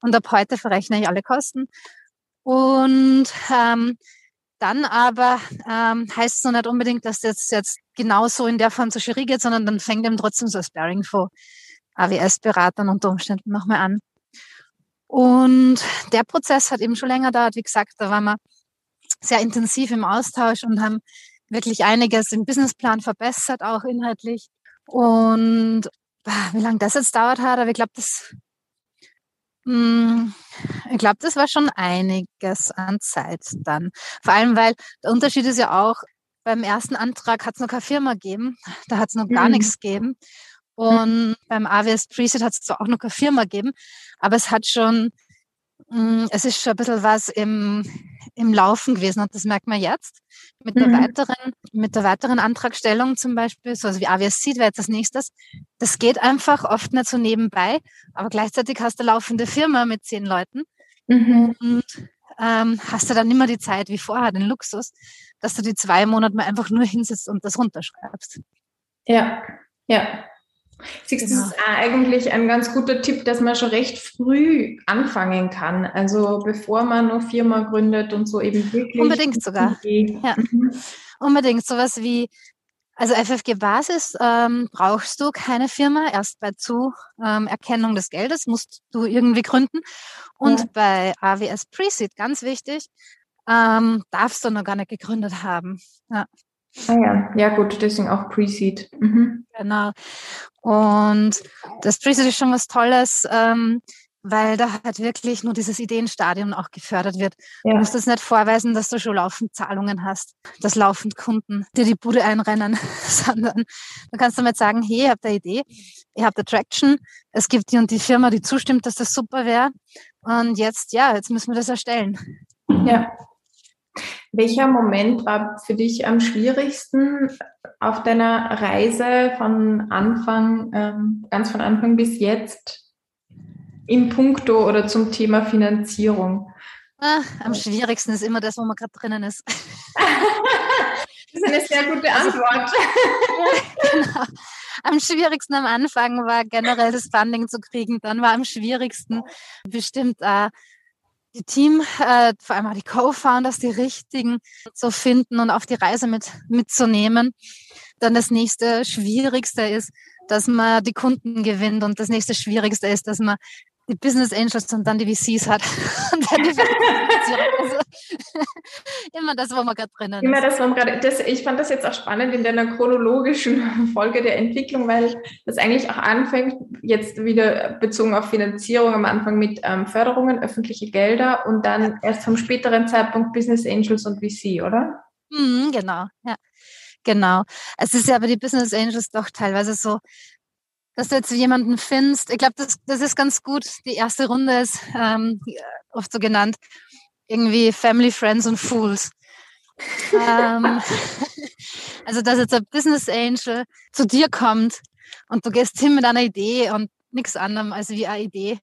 und ab heute verrechne ich alle Kosten. Und ähm, dann aber ähm, heißt es noch nicht unbedingt, dass das jetzt genauso in der Form zur Jury geht, sondern dann fängt eben trotzdem so ein Sparring vor AWS-Beratern unter Umständen nochmal an. Und der Prozess hat eben schon länger dauert. Wie gesagt, da waren wir sehr intensiv im Austausch und haben wirklich einiges im Businessplan verbessert, auch inhaltlich. Und wie lange das jetzt dauert hat, aber ich glaube, das hm, ich glaube, das war schon einiges an Zeit dann. Vor allem, weil der Unterschied ist ja auch, beim ersten Antrag hat es noch keine Firma gegeben, da hat es noch gar mhm. nichts gegeben. Und mhm. beim AWS Preset hat es zwar auch noch keine Firma gegeben, aber es hat schon Mm, es ist schon ein bisschen was im, im Laufen gewesen und das merkt man jetzt. Mit der, mhm. weiteren, mit der weiteren Antragstellung zum Beispiel, so also wie AWS Seed wäre jetzt das nächstes, das geht einfach oft nicht so nebenbei, aber gleichzeitig hast du eine laufende Firma mit zehn Leuten mhm. und ähm, hast du dann immer die Zeit wie vorher, den Luxus, dass du die zwei Monate mal einfach nur hinsetzt und das runterschreibst. Ja, ja. Siehst genau. das ist eigentlich ein ganz guter Tipp, dass man schon recht früh anfangen kann. Also bevor man eine Firma gründet und so eben wirklich. Unbedingt sogar. Ja. Mhm. Unbedingt. Sowas wie, also FFG Basis ähm, brauchst du keine Firma. Erst bei Zuerkennung ähm, des Geldes musst du irgendwie gründen. Und ja. bei AWS Preseed, ganz wichtig, ähm, darfst du noch gar nicht gegründet haben. Ja. Ah ja, ja gut, deswegen auch Pre-Seed. Mhm. Genau. Und das Pre-Seed ist schon was Tolles, ähm, weil da halt wirklich nur dieses Ideenstadium auch gefördert wird. Ja. Du musst das nicht vorweisen, dass du schon laufend Zahlungen hast, dass laufend Kunden dir die Bude einrennen, sondern du kannst damit sagen, hey, ihr habt eine Idee, ihr habt Attraction, es gibt die und die Firma, die zustimmt, dass das super wäre. Und jetzt, ja, jetzt müssen wir das erstellen. Ja, Welcher Moment war für dich am schwierigsten auf deiner Reise von Anfang, ähm, ganz von Anfang bis jetzt im Punkto oder zum Thema Finanzierung? Ah, am schwierigsten ist immer das, wo man gerade drinnen ist. das ist eine sehr gute also, Antwort. genau. Am schwierigsten am Anfang war generell das Funding zu kriegen. Dann war am schwierigsten bestimmt äh, die Team, äh, vor allem auch die Co-Founders, die richtigen zu finden und auf die Reise mit mitzunehmen. Dann das nächste Schwierigste ist, dass man die Kunden gewinnt und das nächste Schwierigste ist, dass man die Business Angels und dann die VCs hat. und dann die also, immer das, wo man gerade drinnen Immer das, wo man gerade, das, ich fand das jetzt auch spannend in deiner chronologischen Folge der Entwicklung, weil das eigentlich auch anfängt, jetzt wieder bezogen auf Finanzierung, am Anfang mit ähm, Förderungen, öffentliche Gelder und dann erst vom späteren Zeitpunkt Business Angels und VC, oder? Mhm, genau, ja. Genau. Es ist ja aber die Business Angels doch teilweise so, dass du jetzt jemanden findest. Ich glaube, das, das ist ganz gut. Die erste Runde ist ähm, oft so genannt, irgendwie Family, Friends und Fools. ähm, also, dass jetzt ein Business Angel zu dir kommt und du gehst hin mit einer Idee und nichts anderem als wie eine Idee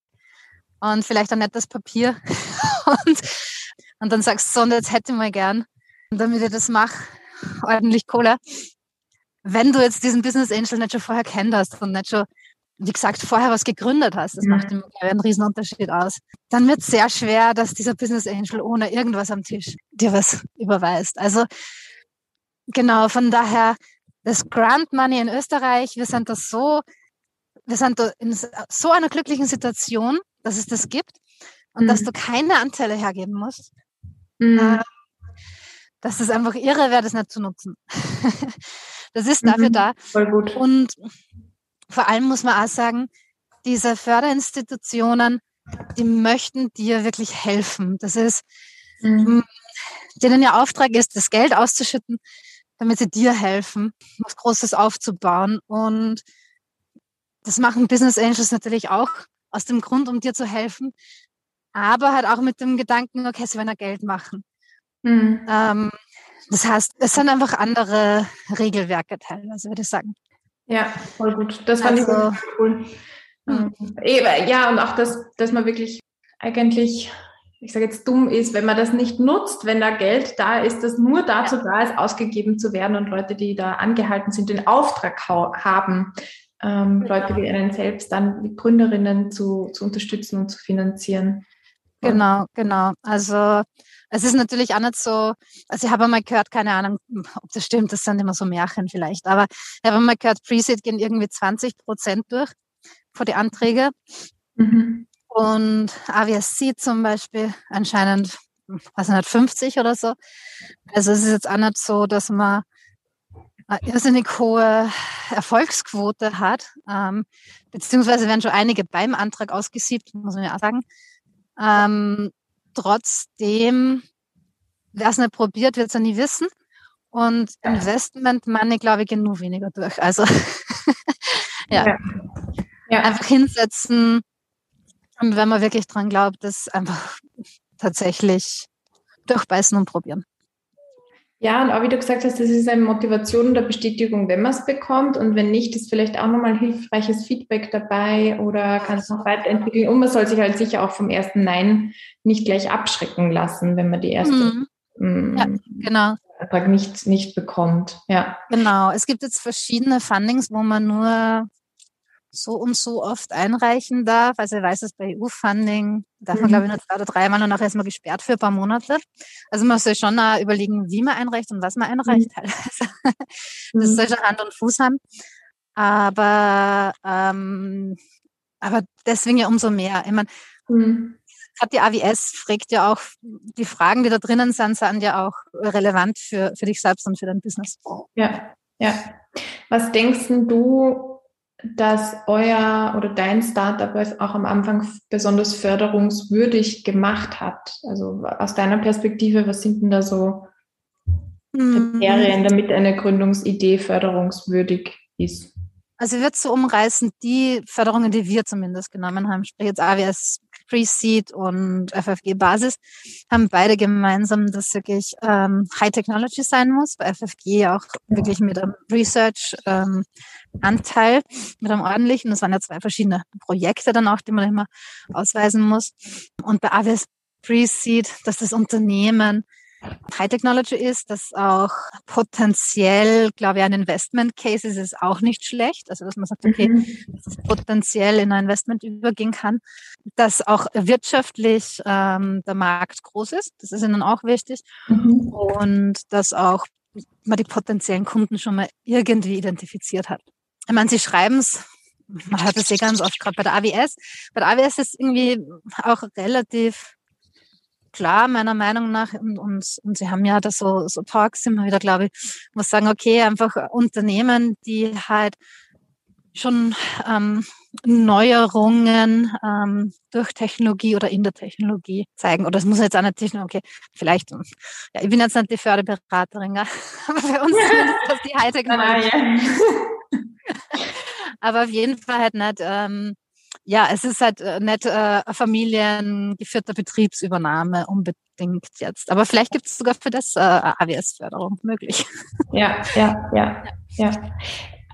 und vielleicht ein nettes Papier und, und dann sagst du, so, und jetzt hätte ich mal gern, damit ich das mache, ordentlich Kohle wenn du jetzt diesen Business Angel nicht schon vorher kennst und nicht schon, wie gesagt, vorher was gegründet hast, das mhm. macht einen riesen Unterschied aus, dann wird es sehr schwer, dass dieser Business Angel ohne irgendwas am Tisch dir was überweist. Also genau, von daher, das Grant Money in Österreich, wir sind da so, wir sind da in so einer glücklichen Situation, dass es das gibt und mhm. dass du keine Anteile hergeben musst. Mhm. Äh, dass es einfach irre wäre, das nicht zu nutzen. Das ist dafür mhm, da. Und vor allem muss man auch sagen, diese Förderinstitutionen, die möchten dir wirklich helfen. Das ist, mhm. denen ihr Auftrag ist, das Geld auszuschütten, damit sie dir helfen, was Großes aufzubauen. Und das machen Business Angels natürlich auch aus dem Grund, um dir zu helfen, aber halt auch mit dem Gedanken, okay, sie wollen ja Geld machen. Mhm. Ähm, das heißt, es sind einfach andere Regelwerke teilweise, würde ich sagen. Ja, voll gut. Das fand also, ich cool. Hm. Ja, und auch, dass, dass man wirklich eigentlich, ich sage jetzt dumm ist, wenn man das nicht nutzt, wenn da Geld da ist, das nur dazu ja. da ist, ausgegeben zu werden und Leute, die da angehalten sind, den Auftrag haben, ähm, genau. Leute wie einen selbst dann die Gründerinnen zu, zu unterstützen und zu finanzieren. Genau, genau. Also es ist natürlich auch nicht so, also ich habe einmal gehört, keine Ahnung, ob das stimmt, das sind immer so Märchen vielleicht, aber ich habe einmal gehört, Preset gehen irgendwie 20 Prozent durch vor die Anträge. Mhm. Und AWSC zum Beispiel anscheinend, was nicht, 50 oder so. Also es ist jetzt auch nicht so, dass man eine irrsinnig hohe Erfolgsquote hat, ähm, beziehungsweise werden schon einige beim Antrag ausgesiebt, muss man ja auch sagen. Ähm, trotzdem, wer es nicht probiert, wird es ja nie wissen. Und Investment Money, glaube ich, gehen nur weniger durch. Also ja. Ja. ja. einfach hinsetzen und wenn man wirklich dran glaubt, das einfach tatsächlich durchbeißen und probieren. Ja, und auch wie du gesagt hast, das ist eine Motivation oder Bestätigung, wenn man es bekommt. Und wenn nicht, ist vielleicht auch nochmal hilfreiches Feedback dabei oder kann es noch weiterentwickeln. Und man soll sich halt sicher auch vom ersten Nein nicht gleich abschrecken lassen, wenn man die erste mhm. Mm, ja, genau. Antrag nicht, nicht bekommt. Ja. Genau. Es gibt jetzt verschiedene Fundings, wo man nur so und so oft einreichen darf. Also ich weiß es bei EU-Funding, darf man mhm. glaube ich nur zwei oder dreimal und nachher ist man gesperrt für ein paar Monate. Also man soll schon überlegen, wie man einreicht und was man einreicht mhm. Das mhm. soll schon Hand und Fuß haben. Aber, ähm, aber deswegen ja umso mehr. Ich meine, mhm. gerade die AWS fragt ja auch, die Fragen, die da drinnen sind, sind ja auch relevant für, für dich selbst und für dein Business. Ja, ja. Was denkst du, dass euer oder dein Startup es auch am Anfang besonders förderungswürdig gemacht hat? Also aus deiner Perspektive, was sind denn da so hm. Kriterien, damit eine Gründungsidee förderungswürdig ist? Also ich würde so umreißen, die Förderungen, die wir zumindest genommen haben, sprich jetzt AWS, Pre-Seed und FFG Basis haben beide gemeinsam, dass wirklich ähm, High Technology sein muss. Bei FFG auch wirklich mit einem Research ähm, Anteil, mit einem ordentlichen. Das waren ja zwei verschiedene Projekte dann auch, die man immer ausweisen muss. Und bei AWS Pre-Seed, dass das Unternehmen High Technology ist, dass auch potenziell, glaube ich, ein Investment Case ist, ist auch nicht schlecht. Also, dass man sagt, okay, mhm. dass es potenziell in ein Investment übergehen kann, dass auch wirtschaftlich ähm, der Markt groß ist. Das ist ihnen auch wichtig. Mhm. Und dass auch man die potenziellen Kunden schon mal irgendwie identifiziert hat. Ich meine, sie schreiben es, man hört es ja ganz oft, gerade bei der AWS. Bei der AWS ist irgendwie auch relativ klar, meiner Meinung nach. Und, und, und sie haben ja da so, so Talks immer wieder, glaube ich, wo sagen, okay, einfach Unternehmen, die halt schon ähm, Neuerungen ähm, durch Technologie oder in der Technologie zeigen. Oder es muss jetzt auch nicht Technologie, okay, vielleicht, ja, ich bin jetzt nicht die Förderberaterin, ja, aber für uns ist das die Hightech. aber auf jeden Fall halt nicht ähm, ja, es ist halt äh, nicht äh, familiengeführter Betriebsübernahme unbedingt jetzt. Aber vielleicht gibt es sogar für das äh, AWS-Förderung möglich. Ja, ja, ja, ja.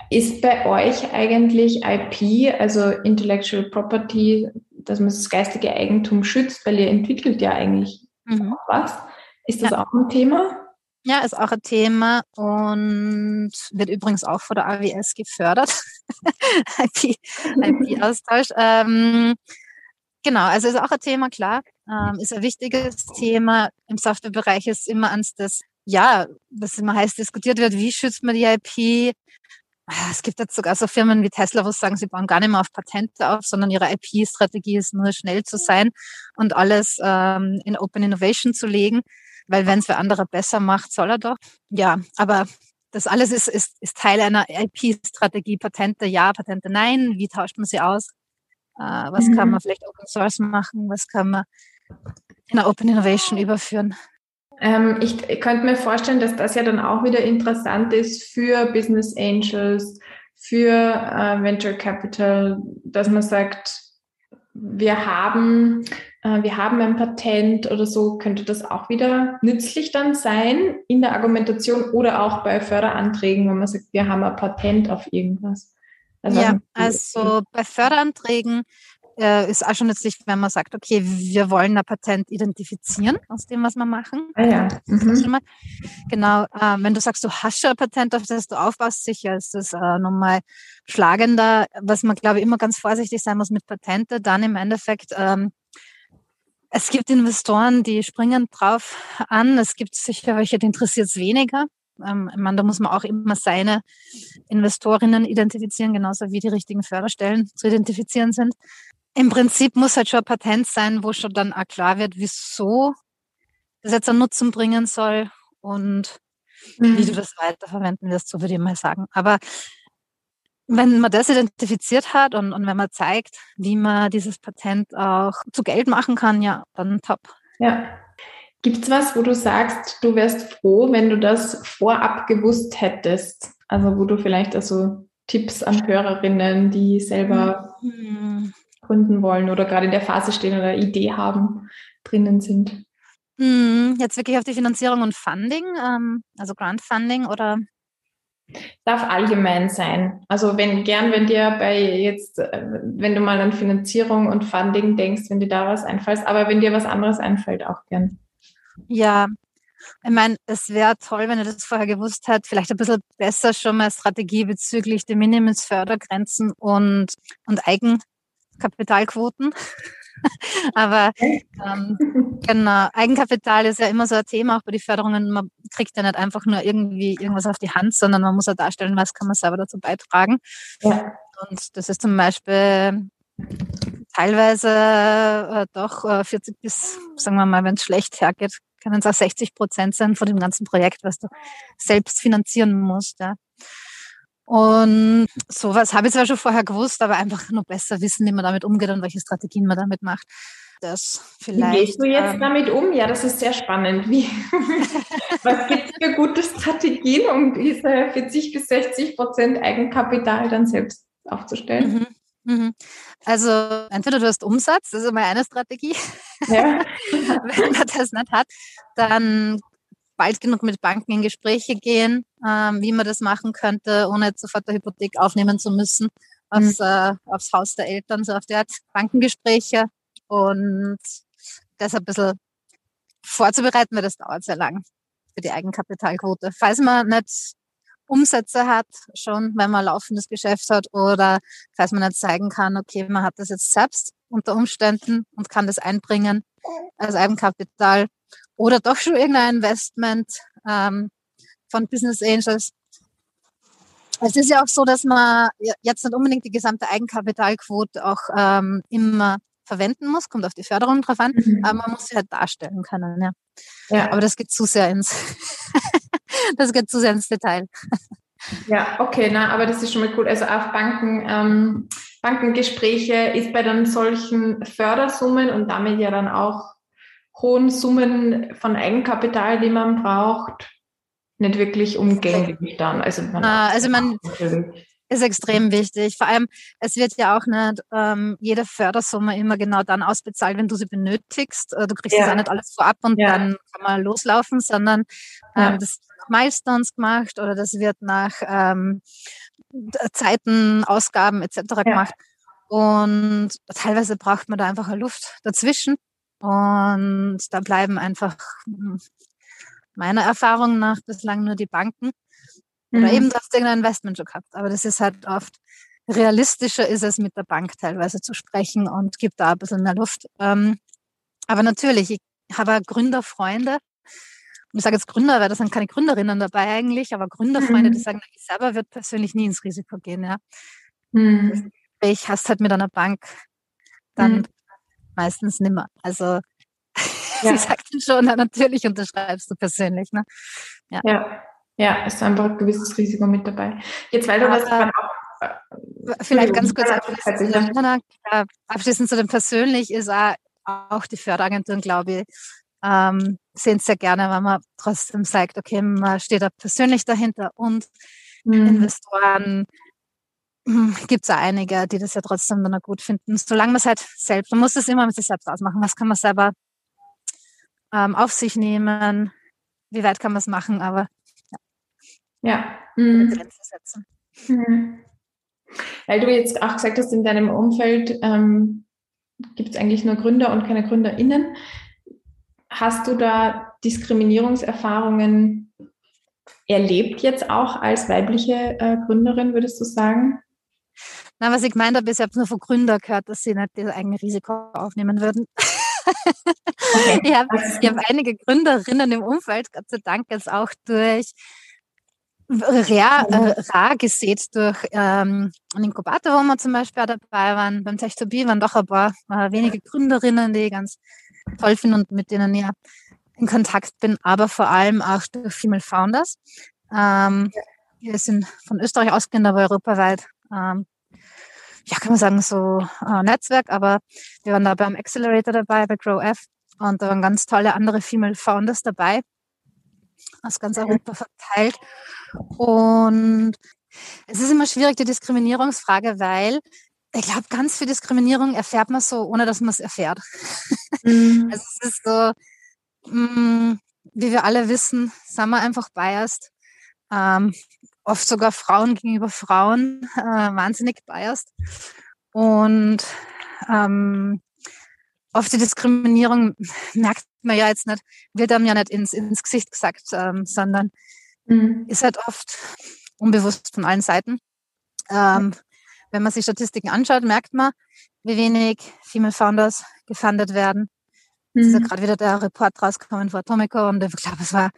Ist bei euch eigentlich IP, also Intellectual Property, dass man das geistige Eigentum schützt, weil ihr entwickelt ja eigentlich mhm. was? Ist das ja. auch ein Thema? Ja, ist auch ein Thema und wird übrigens auch von der AWS gefördert. IP-Austausch. IP ähm, genau, also ist auch ein Thema, klar. Ähm, ist ein wichtiges Thema. Im Softwarebereich ist immer ans das, ja, was immer heiß diskutiert wird, wie schützt man die IP? Ah, es gibt jetzt sogar so Firmen wie Tesla, wo sagen, sie bauen gar nicht mehr auf Patente auf, sondern ihre IP-Strategie ist nur schnell zu sein und alles ähm, in Open Innovation zu legen weil wenn es für andere besser macht, soll er doch. Ja, aber das alles ist, ist, ist Teil einer IP-Strategie. Patente ja, Patente nein. Wie tauscht man sie aus? Äh, was mhm. kann man vielleicht Open Source machen? Was kann man in einer Open Innovation überführen? Ähm, ich, ich könnte mir vorstellen, dass das ja dann auch wieder interessant ist für Business Angels, für äh, Venture Capital, dass man sagt, wir haben wir haben ein Patent oder so, könnte das auch wieder nützlich dann sein in der Argumentation oder auch bei Förderanträgen, wenn man sagt, wir haben ein Patent auf irgendwas. Also ja, also bei Förderanträgen äh, ist auch schon nützlich, wenn man sagt, okay, wir wollen ein Patent identifizieren aus dem, was wir machen. Ah ja. Mhm. Genau, äh, wenn du sagst, du hast schon ein Patent, auf das du aufbaust, sicher ist das äh, nochmal schlagender. Was man, glaube ich, immer ganz vorsichtig sein muss mit Patente, dann im Endeffekt ähm, es gibt Investoren, die springen drauf an. Es gibt sicher welche, die interessiert es weniger. Ähm, ich meine, da muss man auch immer seine Investorinnen identifizieren, genauso wie die richtigen Förderstellen zu identifizieren sind. Im Prinzip muss halt schon ein Patent sein, wo schon dann auch klar wird, wieso das jetzt einen Nutzen bringen soll und mhm. wie du das weiterverwenden wirst, so würde ich mal sagen. Aber wenn man das identifiziert hat und, und wenn man zeigt, wie man dieses Patent auch zu Geld machen kann, ja, dann top. Ja. Gibt es was, wo du sagst, du wärst froh, wenn du das vorab gewusst hättest? Also wo du vielleicht also Tipps an Hörerinnen, die selber mhm. gründen wollen oder gerade in der Phase stehen oder Idee haben, drinnen sind? Mhm. Jetzt wirklich auf die Finanzierung und Funding, ähm, also Grant Funding oder Darf allgemein sein. Also wenn gern, wenn dir bei jetzt, äh, wenn du mal an Finanzierung und Funding denkst, wenn dir da was einfällt, aber wenn dir was anderes einfällt, auch gern. Ja, ich meine, es wäre toll, wenn ihr das vorher gewusst hättet, vielleicht ein bisschen besser schon mal Strategie bezüglich der Minimumsfördergrenzen und, und Eigenkapitalquoten. Aber ähm, genau, Eigenkapital ist ja immer so ein Thema, auch bei den Förderungen. Man kriegt ja nicht einfach nur irgendwie irgendwas auf die Hand, sondern man muss ja darstellen, was kann man selber dazu beitragen. Ja. Und das ist zum Beispiel teilweise äh, doch äh, 40 bis, sagen wir mal, wenn es schlecht hergeht, können es auch 60 Prozent sein von dem ganzen Projekt, was du selbst finanzieren musst. Ja. Und sowas habe ich zwar schon vorher gewusst, aber einfach nur besser wissen, wie man damit umgeht und welche Strategien man damit macht. Das vielleicht, wie gehst du jetzt ähm, damit um? Ja, das ist sehr spannend. Wie, was gibt es für gute Strategien, um diese 40 bis 60 Prozent Eigenkapital dann selbst aufzustellen? Mhm. Mhm. Also entweder du hast Umsatz, das ist immer eine Strategie. Ja. Wenn man das nicht hat, dann bald genug mit Banken in Gespräche gehen, ähm, wie man das machen könnte, ohne sofort eine Hypothek aufnehmen zu müssen, aufs, mhm. äh, aufs Haus der Eltern, so auf der Art Bankengespräche und das ein bisschen vorzubereiten, weil das dauert sehr lang für die Eigenkapitalquote. Falls man nicht Umsätze hat, schon wenn man laufendes Geschäft hat oder falls man nicht zeigen kann, okay, man hat das jetzt selbst unter Umständen und kann das einbringen als Eigenkapital oder doch schon irgendein Investment ähm, von Business Angels. Es ist ja auch so, dass man jetzt nicht unbedingt die gesamte Eigenkapitalquote auch ähm, immer verwenden muss, kommt auf die Förderung drauf an, mhm. aber man muss sie halt darstellen können. Ja. ja. Aber das geht zu sehr ins das geht zu sehr ins Detail. Ja, okay, na, aber das ist schon mal cool. Also auf Banken, ähm, Bankengespräche ist bei dann solchen Fördersummen und damit ja dann auch hohen Summen von Eigenkapital, die man braucht, nicht wirklich umgänglich dann. Also man, ah, also man ist extrem wichtig. Vor allem, es wird ja auch nicht ähm, jede Fördersumme immer genau dann ausbezahlt, wenn du sie benötigst. Äh, du kriegst ja. das auch nicht alles vorab und ja. dann kann man loslaufen, sondern ähm, ja. das Milestones gemacht oder das wird nach ähm, Zeiten, Ausgaben etc. Gemacht. Und teilweise braucht man da einfach eine Luft dazwischen. Und da bleiben einfach hm, meiner Erfahrung nach bislang nur die Banken. Oder mhm. eben, du hast irgendein Investment schon gehabt. Aber das ist halt oft realistischer ist es mit der Bank teilweise zu sprechen und gibt da ein bisschen mehr Luft. Ähm, aber natürlich, ich habe Gründerfreunde, ich sage jetzt Gründer, weil das sind keine Gründerinnen dabei eigentlich, aber Gründerfreunde, mhm. die sagen, ich selber würde persönlich nie ins Risiko gehen. Ja. Mhm. Ich hast halt mit einer Bank dann mhm. Meistens nimmer. Also ja. sie sagt dann schon, na, natürlich unterschreibst du persönlich. Ne? Ja. ja. ja, ist einfach ein gewisses Risiko mit dabei. Jetzt, weil du aber, was auch, Vielleicht ganz kurz abschließend, abschließend zu dem persönlich ist auch, auch die Förderagenturen, glaube ich, ähm, sehen es sehr gerne, wenn man trotzdem sagt, okay, man steht da persönlich dahinter und mhm. Investoren gibt es einige, die das ja trotzdem dann gut finden. Solange man es halt selbst, man muss es immer mit sich selbst ausmachen. Was kann man selber ähm, auf sich nehmen? Wie weit kann man es machen? Aber ja, ja. Mhm. Grenzen setzen. Mhm. Weil du jetzt auch gesagt hast, in deinem Umfeld ähm, gibt es eigentlich nur Gründer und keine GründerInnen. Hast du da Diskriminierungserfahrungen erlebt jetzt auch als weibliche äh, Gründerin, würdest du sagen? Na, was ich gemeint habe, ist, ich habe nur von Gründern gehört, dass sie nicht das eigene Risiko aufnehmen würden. Okay. ich habe hab einige Gründerinnen im Umfeld, Gott sei Dank, jetzt auch durch rar, äh, rar gesät durch ähm, einen Inkubator, wo wir zum Beispiel dabei waren. Beim Tech2B waren doch ein paar äh, wenige Gründerinnen, die ganz toll finde und mit denen ich in Kontakt bin, aber vor allem auch durch Female Founders. Ähm, wir sind von Österreich ausgehend, aber europaweit, ähm, ja, kann man sagen, so äh, Netzwerk, aber wir waren da beim Accelerator dabei, bei GrowF und da waren ganz tolle andere Female Founders dabei, aus ganz Europa verteilt. Und es ist immer schwierig, die Diskriminierungsfrage, weil ich glaube, ganz viel Diskriminierung erfährt man so, ohne dass man es erfährt. Mhm. Also es ist so, mh, mm, wie wir alle wissen, sind wir einfach biased. Ähm, oft sogar Frauen gegenüber Frauen äh, wahnsinnig biased. Und ähm, oft die Diskriminierung merkt man ja jetzt nicht, wird einem ja nicht ins, ins Gesicht gesagt, ähm, sondern mhm. ist halt oft unbewusst von allen Seiten. Ähm, wenn man sich Statistiken anschaut, merkt man, wie wenig Female Founders gefundet werden. Mhm. Es ist ja mhm. gerade wieder der Report rausgekommen von Atomico und ich glaube, es war,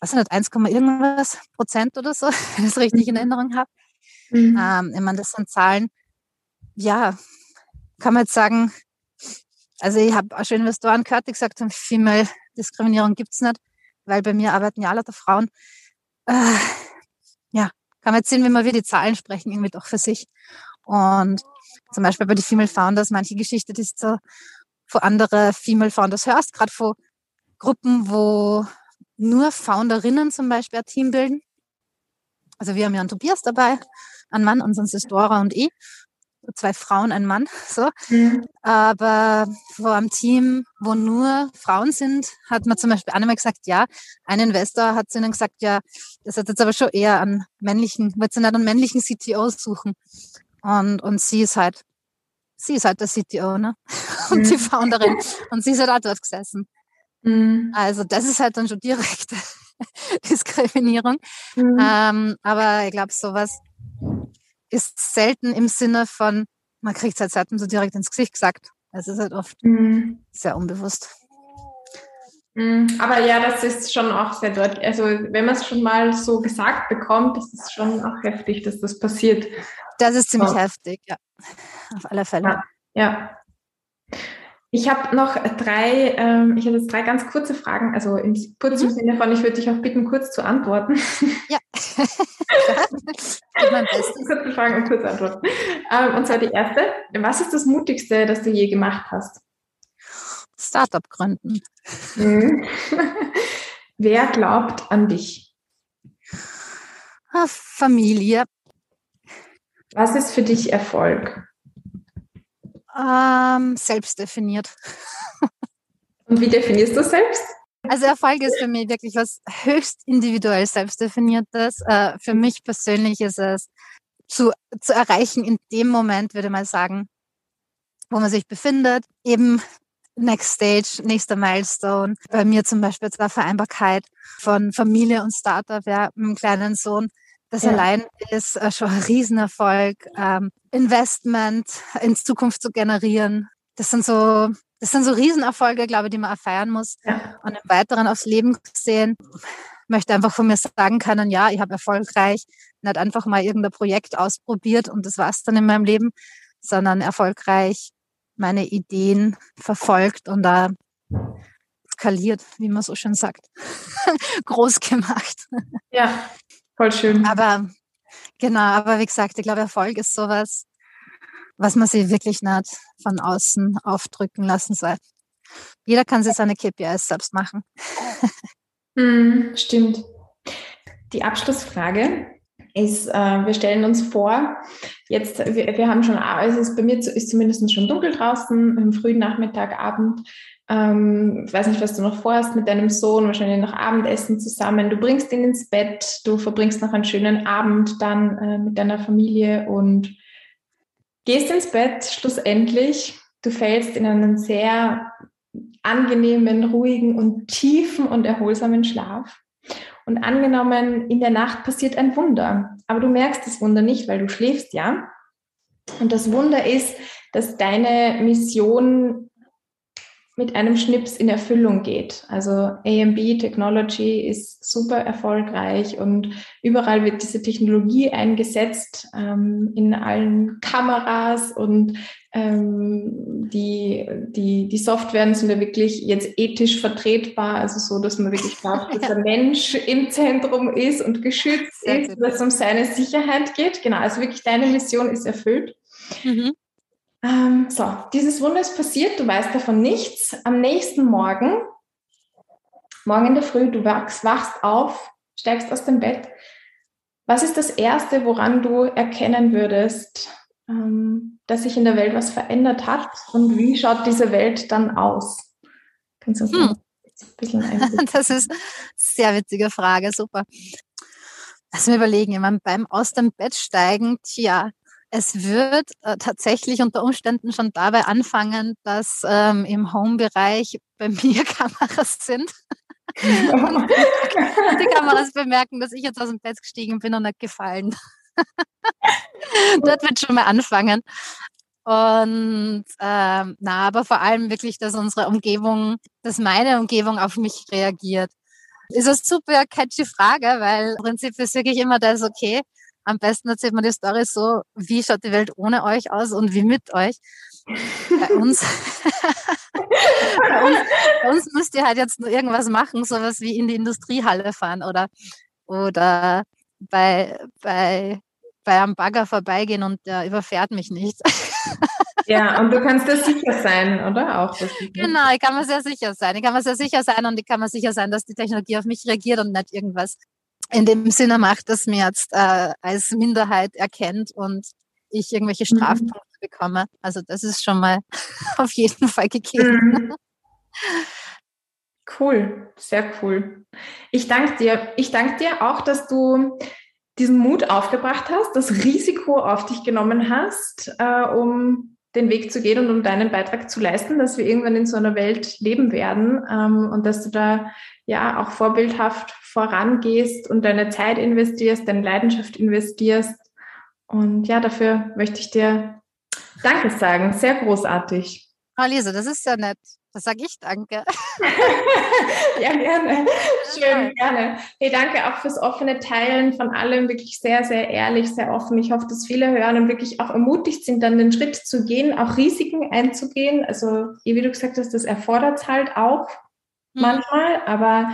was nicht, 1, irgendwas Prozent oder so, wenn ich es richtig in mhm. Erinnerung habe. Mhm. Ähm, ich meine, das sind Zahlen, ja, kann man jetzt sagen, also ich habe auch schon Investoren gehört, die gesagt haben, Female Diskriminierung gibt es nicht, weil bei mir arbeiten ja alle Frauen. Äh, ja, kann man jetzt sehen, wie wir die Zahlen sprechen, irgendwie doch für sich. Und zum Beispiel bei den Female Founders, manche Geschichte, die ist so von andere Female Founders hörst, gerade von Gruppen, wo nur Founderinnen zum Beispiel ein Team bilden. Also wir haben ja einen Tobias dabei, einen Mann, unseren Sistora und ich. zwei Frauen, ein Mann, so. Mhm. Aber vor einem Team, wo nur Frauen sind, hat man zum Beispiel einmal gesagt, ja, ein Investor hat zu ihnen gesagt, ja, das hat jetzt aber schon eher an männlichen, wird sie nicht einen männlichen CTO suchen. Und, und sie ist halt, sie ist halt der CTO, ne? Und mhm. die Founderin. Und sie ist halt auch dort gesessen. Mhm. Also das ist halt dann schon direkte Diskriminierung. Mhm. Ähm, aber ich glaube, sowas ist selten im Sinne von, man kriegt es halt selten so direkt ins Gesicht gesagt. Es ist halt oft mhm. sehr unbewusst. Mhm. Aber ja, das ist schon auch sehr deutlich. Also wenn man es schon mal so gesagt bekommt, ist es schon auch heftig, dass das passiert. Das ist ziemlich so. heftig, ja. Auf alle Fälle. Ja. ja. Ich habe noch drei, ähm, ich habe jetzt drei ganz kurze Fragen, also im kurzen mhm. Sinne von, ich würde dich auch bitten, kurz zu antworten. Ja. mein Bestes. Kurze Fragen und kurze Antworten. Ähm, und zwar die erste, was ist das Mutigste, das du je gemacht hast? Startup gründen. Mhm. Wer glaubt an dich? Ah, Familie. Was ist für dich Erfolg? Ähm, selbst definiert. Und wie definierst du selbst? Also Erfolg ist für mich wirklich was höchst individuell selbstdefiniertes. Äh, für mich persönlich ist es zu, zu erreichen in dem Moment, würde mal sagen, wo man sich befindet. Eben Next Stage, nächster Milestone. Bei mir zum Beispiel war Vereinbarkeit von Familie und Startup, ja, mit einem kleinen Sohn. Das ja. allein ist äh, schon ein Riesenerfolg. Ähm, Investment in Zukunft zu generieren. Das sind so, das sind so Riesenerfolge, glaube ich, die man erfeiern muss. Ja. Und im Weiteren aufs Leben gesehen, möchte einfach von mir sagen können, ja, ich habe erfolgreich nicht einfach mal irgendein Projekt ausprobiert und das war's dann in meinem Leben, sondern erfolgreich meine Ideen verfolgt und da skaliert, wie man so schön sagt, groß gemacht. Ja, Voll schön. Aber genau, aber wie gesagt, ich glaube, Erfolg ist sowas, was man sich wirklich nicht von außen aufdrücken lassen soll. Jeder kann sich seine KPIs selbst machen. Hm, stimmt. Die Abschlussfrage ist, äh, wir stellen uns vor, jetzt, wir, wir haben schon, es ist bei mir ist zumindest schon dunkel draußen, im frühen Nachmittag, Abend. Ähm, ich weiß nicht, was du noch vorhast mit deinem Sohn, wahrscheinlich noch Abendessen zusammen. Du bringst ihn ins Bett, du verbringst noch einen schönen Abend dann äh, mit deiner Familie und gehst ins Bett schlussendlich. Du fällst in einen sehr angenehmen, ruhigen und tiefen und erholsamen Schlaf. Und angenommen, in der Nacht passiert ein Wunder, aber du merkst das Wunder nicht, weil du schläfst ja. Und das Wunder ist, dass deine Mission mit einem Schnips in Erfüllung geht. Also AMB Technology ist super erfolgreich und überall wird diese Technologie eingesetzt, ähm, in allen Kameras und ähm, die, die, die Softwaren sind ja wirklich jetzt ethisch vertretbar, also so, dass man wirklich glaubt, dass der Mensch im Zentrum ist und geschützt Sehr ist, dass es um seine Sicherheit geht. Genau, also wirklich deine Mission ist erfüllt. Mhm. Ähm, so, dieses Wunder ist passiert, du weißt davon nichts. Am nächsten Morgen, morgen in der Früh, du wachst, wachst auf, steigst aus dem Bett. Was ist das Erste, woran du erkennen würdest, dass sich in der Welt was verändert hat? Und wie schaut diese Welt dann aus? Kannst du das hm. ein bisschen Das ist eine sehr witzige Frage, super. Lass mir überlegen, ich meine, beim Aus dem Bett steigen, tja, es wird äh, tatsächlich unter Umständen schon dabei anfangen, dass ähm, im Home-Bereich bei mir Kameras sind. und die Kameras bemerken, dass ich jetzt aus dem Bett gestiegen bin und nicht gefallen. Dort wird schon mal anfangen. Und ähm, na, aber vor allem wirklich, dass unsere Umgebung, dass meine Umgebung auf mich reagiert. Ist eine super catchy Frage, weil im Prinzip ist wirklich immer das, okay, am besten erzählt man die Story so, wie schaut die Welt ohne euch aus und wie mit euch. Bei uns, bei uns, bei uns müsst ihr halt jetzt nur irgendwas machen, sowas wie in die Industriehalle fahren oder, oder bei, bei, bei einem Bagger vorbeigehen und der überfährt mich nicht. Ja, und du kannst dir sicher sein, oder? Auch genau, ich kann mir sehr sicher sein. Ich kann mir sehr sicher sein und ich kann mir sicher sein, dass die Technologie auf mich reagiert und nicht irgendwas in dem Sinne macht, dass mir jetzt äh, als Minderheit erkennt und ich irgendwelche mhm. Strafpunkte bekomme. Also das ist schon mal auf jeden Fall gegeben. Mhm. Cool, sehr cool. Ich danke dir. Ich danke dir auch, dass du diesen Mut aufgebracht hast, das Risiko auf dich genommen hast, äh, um den Weg zu gehen und um deinen Beitrag zu leisten, dass wir irgendwann in so einer Welt leben werden ähm, und dass du da ja auch vorbildhaft vorangehst und deine Zeit investierst, deine Leidenschaft investierst. Und ja, dafür möchte ich dir Danke sagen. Sehr großartig. Oh, Lisa, das ist ja nett. Das sage ich danke. ja, gerne. Schön, gerne. Hey, danke auch fürs offene Teilen von allem. Wirklich sehr, sehr ehrlich, sehr offen. Ich hoffe, dass viele hören und wirklich auch ermutigt sind, dann den Schritt zu gehen, auch Risiken einzugehen. Also, wie du gesagt hast, das erfordert es halt auch mhm. manchmal, aber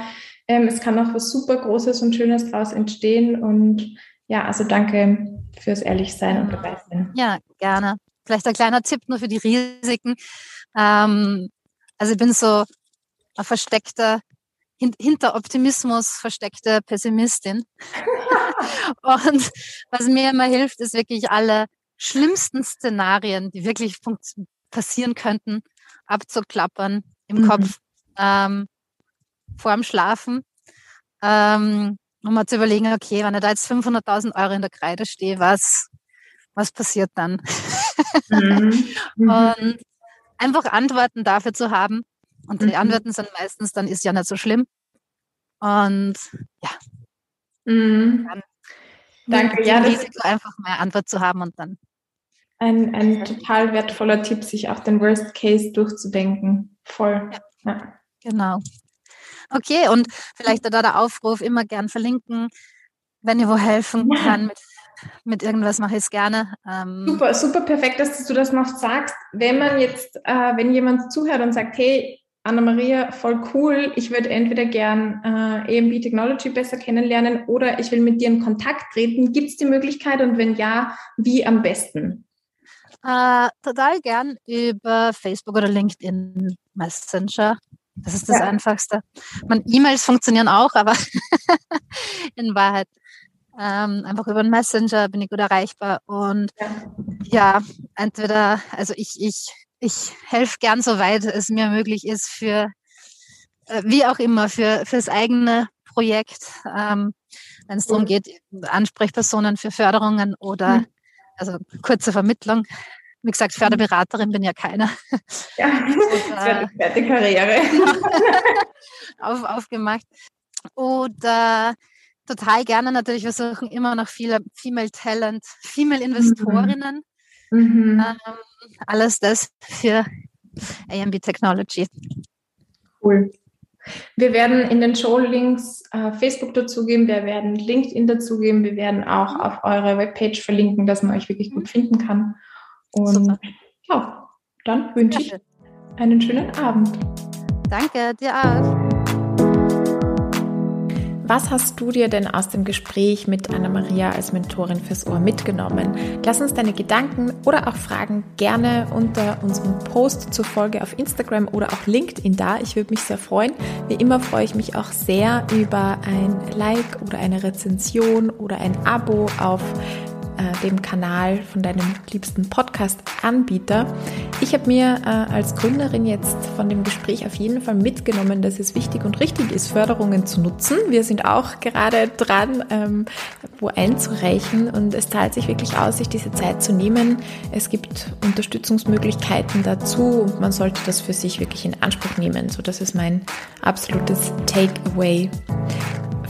ähm, es kann auch was super Großes und Schönes daraus entstehen. Und ja, also danke fürs Ehrlichsein und dabei sein. Ja, gerne. Vielleicht ein kleiner Tipp nur für die Risiken. Ähm, also ich bin so ein versteckter, hinter Optimismus versteckte Pessimistin. und was mir immer hilft, ist wirklich alle schlimmsten Szenarien, die wirklich passieren könnten, abzuklappern im mhm. Kopf ähm, vor dem Schlafen, ähm, um mal zu überlegen, okay, wenn ich da jetzt 500.000 Euro in der Kreide stehe, was, was passiert dann? Mhm. mhm. und einfach Antworten dafür zu haben. Und die mhm. Antworten sind meistens, dann ist ja nicht so schlimm. Und ja. Mhm. Dann Danke. Ja, das Risiko einfach mehr Antwort zu haben und dann. Ein, ein total wertvoller Tipp, sich auch den Worst Case durchzudenken. Voll. Ja. ja. Genau. Okay, und vielleicht da der Aufruf immer gern verlinken, wenn ihr wo helfen kann mit mit irgendwas mache ich es gerne. Ähm super, super perfekt, dass du das noch sagst. Wenn man jetzt, äh, wenn jemand zuhört und sagt, hey, Anna-Maria, voll cool, ich würde entweder gern äh, EMB Technology besser kennenlernen oder ich will mit dir in Kontakt treten. Gibt es die Möglichkeit und wenn ja, wie am besten? Äh, total gern über Facebook oder LinkedIn Messenger. Das ist das ja. Einfachste. E-Mails funktionieren auch, aber in Wahrheit ähm, einfach über den Messenger bin ich gut erreichbar. Und ja, entweder, also ich, ich, ich helfe gern, soweit es mir möglich ist, für äh, wie auch immer, für fürs eigene Projekt, ähm, wenn es darum geht, Ansprechpersonen für Förderungen oder mhm. also kurze Vermittlung. Wie gesagt, Förderberaterin bin ja keiner. Ja, oder, fertige Karriere. auf, aufgemacht. Oder total gerne natürlich. Wir suchen immer noch viele Female Talent, Female Investorinnen. Mhm. Ähm, alles das für AMB Technology. Cool. Wir werden in den Show-Links äh, Facebook dazugeben, wir werden LinkedIn dazugeben, wir werden auch mhm. auf eure Webpage verlinken, dass man euch wirklich gut mhm. finden kann. Und Super. ja, dann wünsche ich einen schönen Abend. Danke, dir auch. Was hast du dir denn aus dem Gespräch mit Anna-Maria als Mentorin fürs Ohr mitgenommen? Lass uns deine Gedanken oder auch Fragen gerne unter unserem Post zur Folge auf Instagram oder auch LinkedIn da. Ich würde mich sehr freuen. Wie immer freue ich mich auch sehr über ein Like oder eine Rezension oder ein Abo auf äh, dem Kanal von deinem liebsten Podcast-Anbieter. Ich habe mir äh, als Gründerin jetzt von dem Gespräch auf jeden Fall mitgenommen, dass es wichtig und richtig ist, Förderungen zu nutzen. Wir sind auch gerade dran, ähm, wo einzureichen und es zahlt sich wirklich aus, sich diese Zeit zu nehmen. Es gibt Unterstützungsmöglichkeiten dazu und man sollte das für sich wirklich in Anspruch nehmen. So, das ist mein absolutes Takeaway.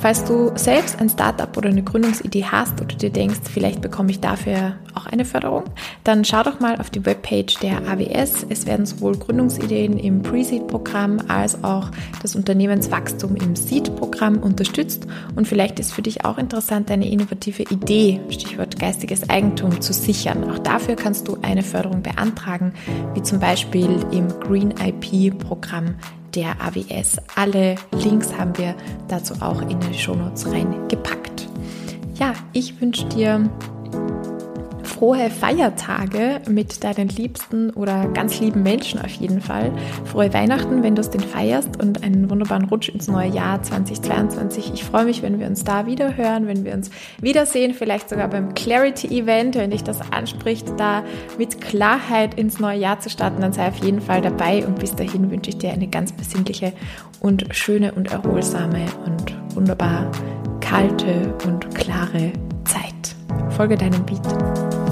Falls du selbst ein Startup oder eine Gründungsidee hast oder dir denkst, vielleicht bekomme ich dafür auch eine Förderung, dann schau doch mal auf die Webpage der AWS. Es werden sowohl Gründungsideen im Pre-Seed-Programm als auch das Unternehmenswachstum im Seed-Programm unterstützt. Und vielleicht ist für dich auch interessant, eine innovative Idee, Stichwort geistiges Eigentum, zu sichern. Auch dafür kannst du eine Förderung beantragen, wie zum Beispiel im Green IP-Programm der AWS. Alle Links haben wir dazu auch in die Shownotes reingepackt. Ja, ich wünsche dir frohe Feiertage mit deinen Liebsten oder ganz lieben Menschen auf jeden Fall. Frohe Weihnachten, wenn du es denn feierst und einen wunderbaren Rutsch ins neue Jahr 2022. Ich freue mich, wenn wir uns da wieder hören, wenn wir uns wiedersehen, vielleicht sogar beim Clarity Event, wenn dich das anspricht, da mit Klarheit ins neue Jahr zu starten, dann sei auf jeden Fall dabei und bis dahin wünsche ich dir eine ganz besinnliche und schöne und erholsame und wunderbar kalte und klare Zeit. Folge deinem Beat.